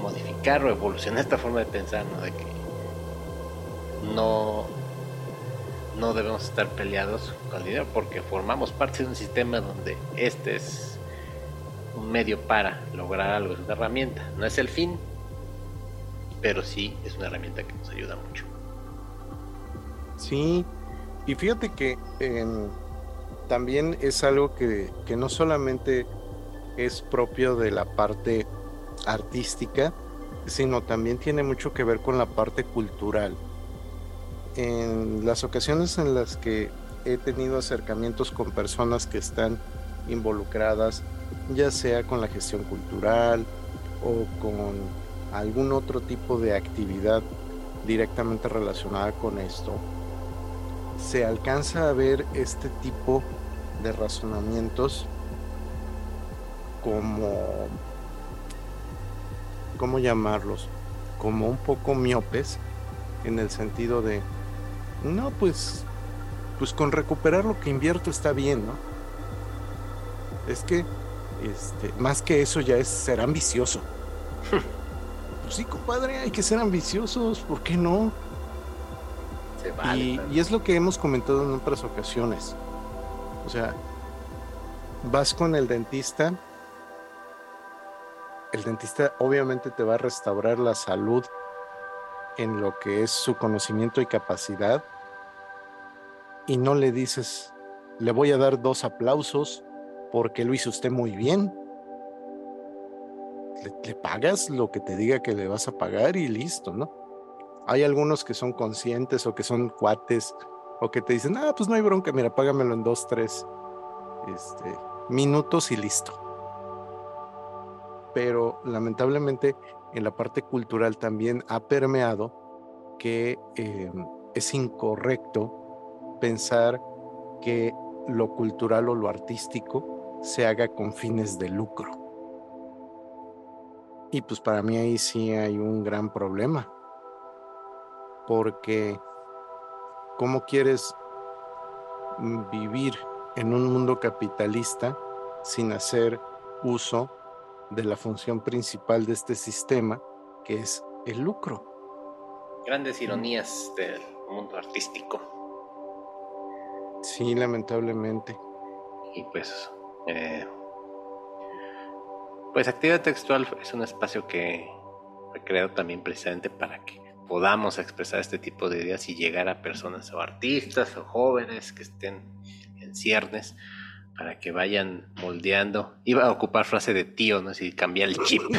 modificar o evolucionar esta forma de pensar, ¿no? De que no, no debemos estar peleados con el dinero porque formamos parte de un sistema donde este es un medio para lograr algo, es una herramienta, no es el fin, pero sí es una herramienta que nos ayuda mucho. Sí, y fíjate que también es algo que, que no solamente es propio de la parte artística, sino también tiene mucho que ver con la parte cultural. En las ocasiones en las que he tenido acercamientos con personas que están involucradas, ya sea con la gestión cultural o con algún otro tipo de actividad directamente relacionada con esto, se alcanza a ver este tipo de razonamientos como, ¿cómo llamarlos? Como un poco miopes en el sentido de, no, pues, pues con recuperar lo que invierto está bien, ¿no? Es que, este, más que eso ya es ser ambicioso. <laughs> pues sí, compadre, hay que ser ambiciosos, ¿por qué no? y, y es lo que hemos comentado en otras ocasiones. O sea, vas con el dentista el dentista obviamente te va a restaurar la salud en lo que es su conocimiento y capacidad y no le dices, le voy a dar dos aplausos porque lo hizo usted muy bien. Le, pagas lo que te diga que le vas a pagar y listo, ¿no? Hay algunos que son conscientes o que son cuates o que te dicen, ah, pues no hay bronca, mira, págamelo en dos, tres este, minutos y listo pero lamentablemente en la parte cultural también ha permeado que eh, es incorrecto pensar que lo cultural o lo artístico se haga con fines de lucro. Y pues para mí ahí sí hay un gran problema, porque ¿cómo quieres vivir en un mundo capitalista sin hacer uso de la función principal de este sistema, que es el lucro. Grandes ironías del mundo artístico. Sí, lamentablemente. Y pues, eh, pues actividad textual es un espacio que fue creado también precisamente para que podamos expresar este tipo de ideas y llegar a personas o artistas o jóvenes que estén en ciernes para que vayan moldeando. Iba a ocupar frase de tío, ¿no? Si cambiar el chip. <laughs>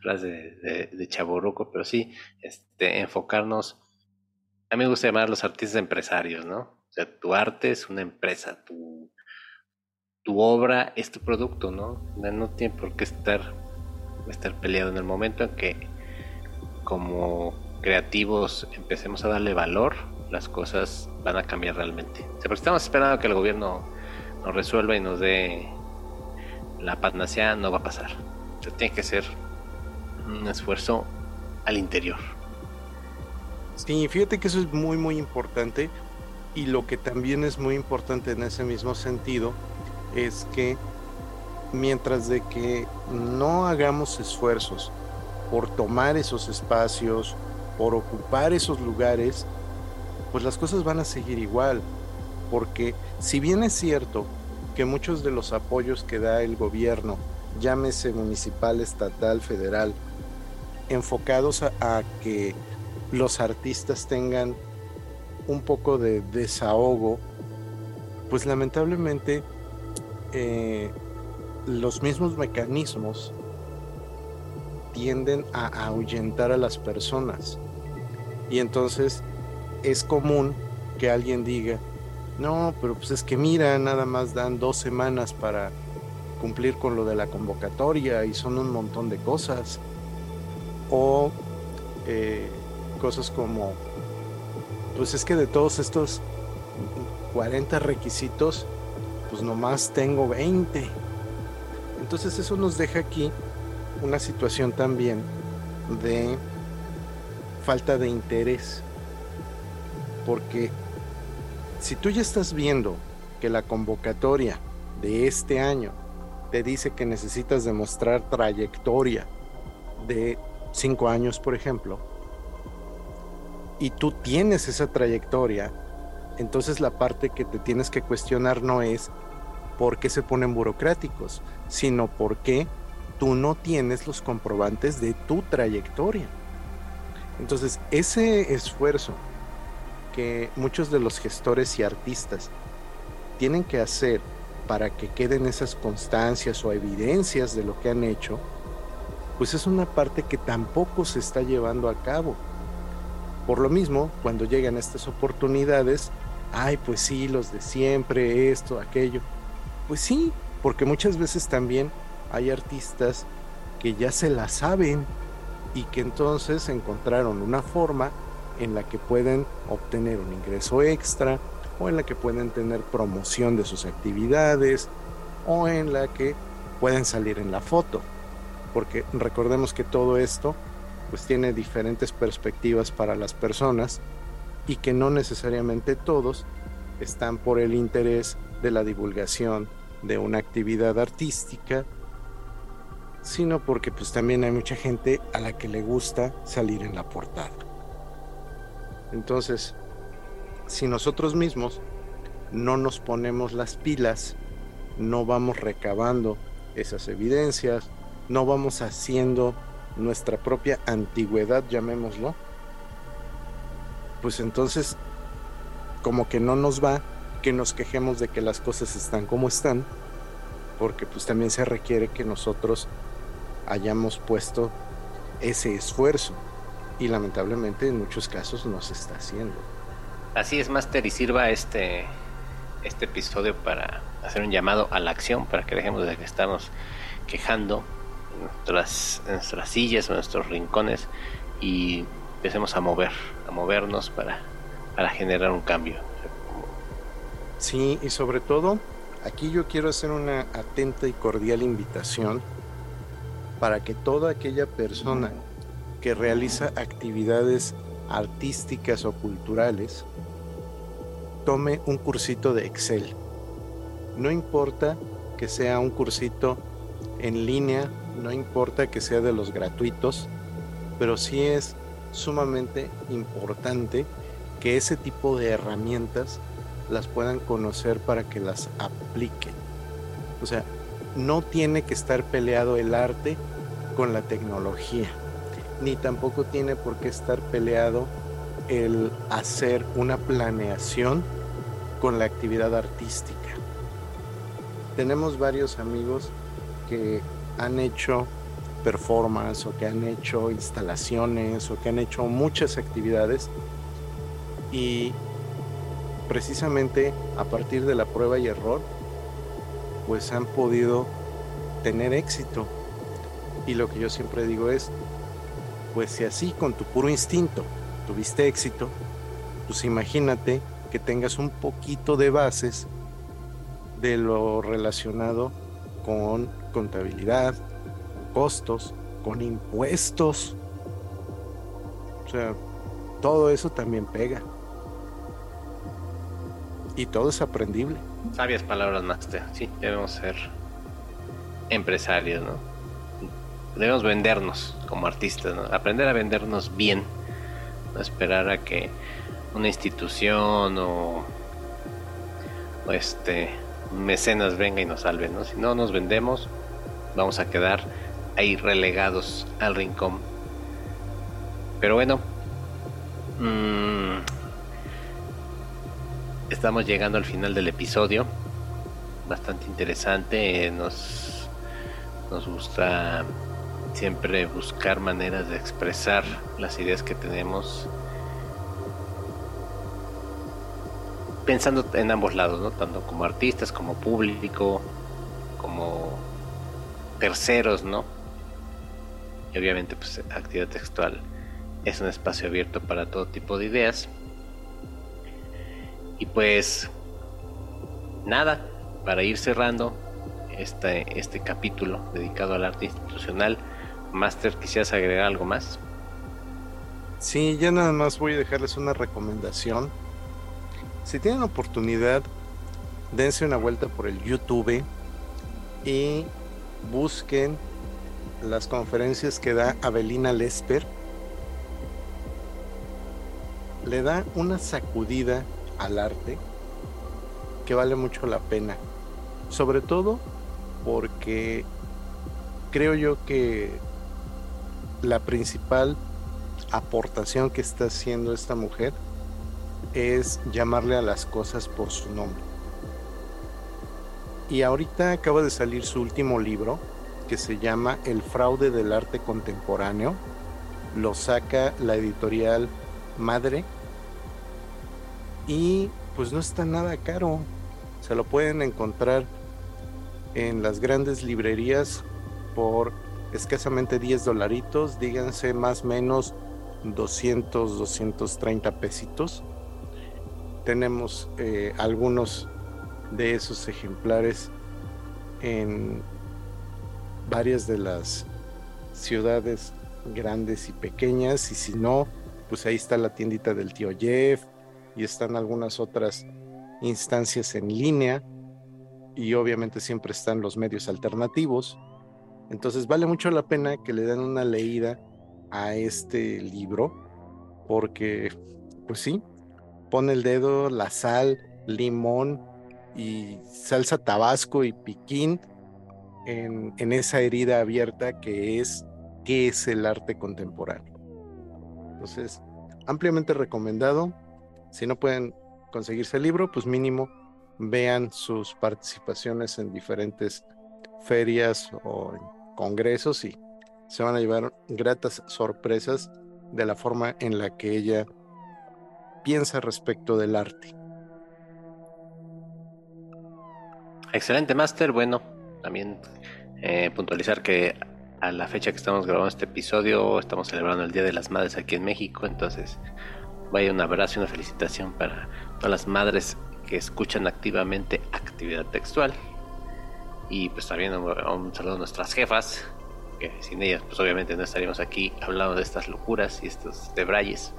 frase de, de, pero sí, este, enfocarnos. A mí me gusta llamar a los artistas empresarios, ¿no? O sea, tu arte es una empresa, tu, tu obra es tu producto, ¿no? No tiene por qué estar, estar peleado en el momento en que como creativos empecemos a darle valor las cosas van a cambiar realmente. O porque estamos esperando que el gobierno nos resuelva y nos dé la panacea, no va a pasar. tiene que ser un esfuerzo al interior. Sí, que eso es muy, muy importante. Y lo que también es muy importante en ese mismo sentido es que mientras de que no hagamos esfuerzos por tomar esos espacios, por ocupar esos lugares, pues las cosas van a seguir igual. Porque si bien es cierto que muchos de los apoyos que da el gobierno, llámese municipal, estatal, federal, enfocados a, que los artistas tengan un poco de desahogo, pues lamentablemente eh, los mismos mecanismos tienden a ahuyentar a las personas. Y entonces es común que alguien diga, no, pero pues es que mira, nada más dan dos semanas para cumplir con lo de la convocatoria y son un montón de cosas. O eh, cosas como, pues es que de todos estos 40 requisitos, pues nomás tengo 20. Entonces eso nos deja aquí una situación también de falta de interés. Porque si tú ya estás viendo que la convocatoria de este año te dice que necesitas demostrar trayectoria de cinco años, por ejemplo, y tú tienes esa trayectoria, entonces la parte que te tienes que cuestionar no es por qué se ponen burocráticos, sino por qué tú no tienes los comprobantes de tu trayectoria. Entonces, ese esfuerzo que muchos de los gestores y artistas tienen que hacer para que queden esas constancias o evidencias de lo que han hecho, pues es una parte que tampoco se está llevando a cabo. Por lo mismo, cuando llegan estas oportunidades, ay, pues sí, los de siempre, esto, aquello. Pues sí, porque muchas veces también hay artistas que ya se la saben y que entonces encontraron una forma en la que pueden obtener un ingreso extra o en la que pueden tener promoción de sus actividades o en la que pueden salir en la foto. Porque recordemos que todo esto pues tiene diferentes perspectivas para las personas y que no necesariamente todos están por el interés de la divulgación de una actividad artística, sino porque pues también hay mucha gente a la que le gusta salir en la portada. Entonces, si nosotros mismos no nos ponemos las pilas, no vamos recabando esas evidencias, no vamos haciendo nuestra propia antigüedad, llamémoslo, pues entonces como que no nos va que nos quejemos de que las cosas están como están, porque pues también se requiere que nosotros hayamos puesto ese esfuerzo y lamentablemente en muchos casos no se está haciendo. Así es, Master, y sirva este, este episodio para hacer un llamado a la acción, para que dejemos de que estamos quejando nuestras, nuestras sillas nuestros rincones y empecemos a mover, a movernos para, para generar un cambio. Sí, y sobre todo, aquí yo quiero hacer una atenta y cordial invitación para que toda aquella persona que realiza actividades artísticas o culturales tome un cursito de Excel. No importa que sea un cursito en línea, no importa que sea de los gratuitos, pero sí es sumamente importante que ese tipo de herramientas las puedan conocer para que las apliquen. O sea, no tiene que estar peleado el arte con la tecnología, ni tampoco tiene por qué estar peleado el hacer una planeación con la actividad artística. Tenemos varios amigos que han hecho performance o que han hecho instalaciones o que han hecho muchas actividades. Y precisamente a partir de la prueba y error pues han podido tener éxito. Y lo que yo siempre digo es pues si así con tu puro instinto tuviste éxito, pues imagínate que tengas un poquito de bases de lo relacionado con contabilidad, costos, con impuestos. O sea, todo eso también pega. Y todo es aprendible. Sabias palabras, Master. Sí, debemos ser empresarios, ¿no? Debemos vendernos como artistas, ¿no? Aprender a vendernos bien. No esperar a que una institución o, o este mecenas venga y nos salve, ¿no? Si no nos vendemos, vamos a quedar ahí relegados al rincón. Pero bueno, mmm, estamos llegando al final del episodio. Bastante interesante. Nos, nos gusta siempre buscar maneras de expresar las ideas que tenemos. Pensando en ambos lados, ¿no? Tanto como artistas, como público, como terceros, ¿no? Y obviamente, pues, actividad textual es un espacio abierto para todo tipo de ideas. Y pues nada, para ir cerrando este, este capítulo dedicado al arte institucional, Master, ¿quisieras agregar algo más? Sí, ya nada más voy a dejarles una recomendación. Si tienen oportunidad, dense una vuelta por el YouTube y busquen las conferencias que da Avelina Lesper. Le da una sacudida al arte que vale mucho la pena. Sobre todo porque creo yo que la principal aportación que está haciendo esta mujer es llamarle a las cosas por su nombre. Y ahorita acaba de salir su último libro que se llama El fraude del arte contemporáneo. Lo saca la editorial Madre y pues no está nada caro. Se lo pueden encontrar en las grandes librerías por escasamente 10 dolaritos, díganse más o menos 200, 230 pesitos. Tenemos eh, algunos de esos ejemplares en varias de las ciudades grandes y pequeñas y si no, pues ahí está la tiendita del tío Jeff, y están algunas otras instancias en línea y obviamente siempre están los medios alternativos. Entonces vale mucho la pena que le den una leída a este libro porque pues sí, pone el dedo, la sal, limón y salsa tabasco y piquín en, en esa herida abierta que es es el arte contemporáneo. Entonces, ampliamente recomendado. Si no pueden conseguirse el libro, pues mínimo vean sus participaciones en diferentes ferias o congresos y se van a llevar gratas sorpresas de la forma en la que ella piensa respecto del arte. Excelente, Master. Bueno, también eh, puntualizar que a la fecha que estamos grabando este episodio estamos celebrando el Día de las Madres aquí en México, entonces Vaya un abrazo y una felicitación para todas las madres que escuchan activamente actividad textual. Y pues también un, saludo a nuestras jefas, que sin ellas pues obviamente no estaríamos aquí hablando de estas locuras y estos debrayes.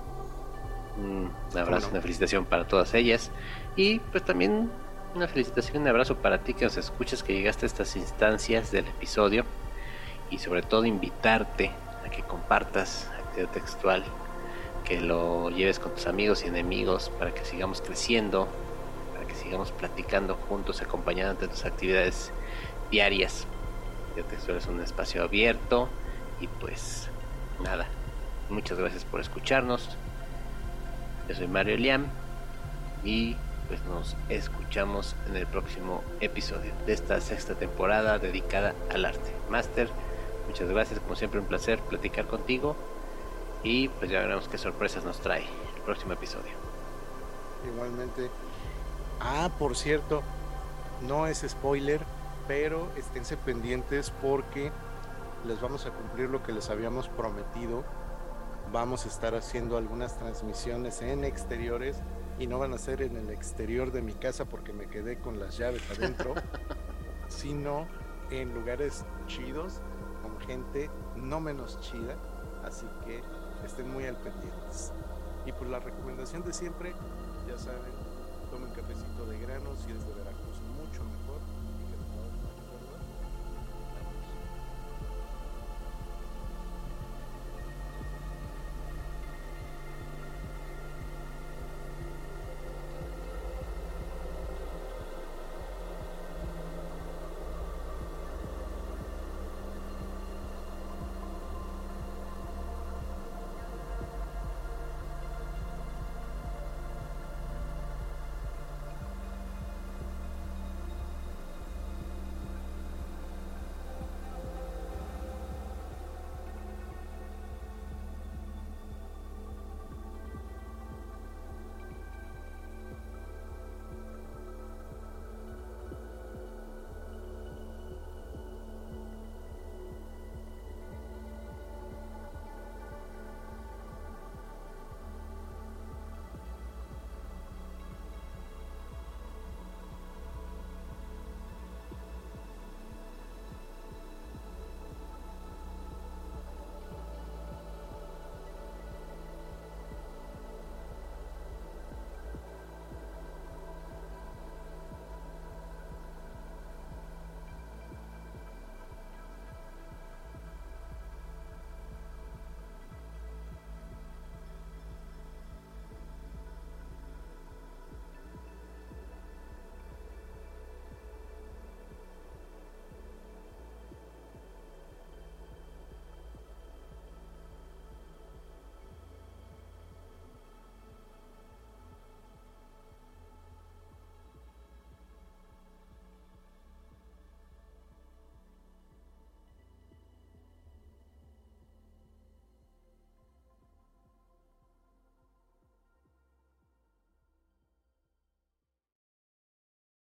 Un abrazo, una felicitación para todas ellas. Y pues también una felicitación un abrazo para ti que nos escuchas, que llegaste a estas instancias del episodio. Y sobre todo invitarte a que compartas actividad textual que lo lleves con tus amigos y enemigos para que sigamos creciendo, para que sigamos platicando juntos, acompañando de tus actividades diarias. Ya te es un espacio abierto y pues nada, muchas gracias por escucharnos. Yo soy Mario Liam y pues nos escuchamos en el próximo episodio de esta sexta temporada dedicada al arte. Master, muchas gracias, como siempre un placer platicar contigo y pues ya veremos qué sorpresas nos trae el próximo episodio. Igualmente. Ah, por cierto, no es spoiler, pero esténse pendientes porque les vamos a cumplir lo que les habíamos prometido. Vamos a estar haciendo algunas transmisiones en exteriores y no van a ser en el exterior de mi casa porque me quedé con las llaves adentro, <laughs> sino en lugares chidos con gente no menos chida, así que estén muy al pendientes. Y por la recomendación de siempre, ya saben, tomen cafecito de granos y desde Veracruz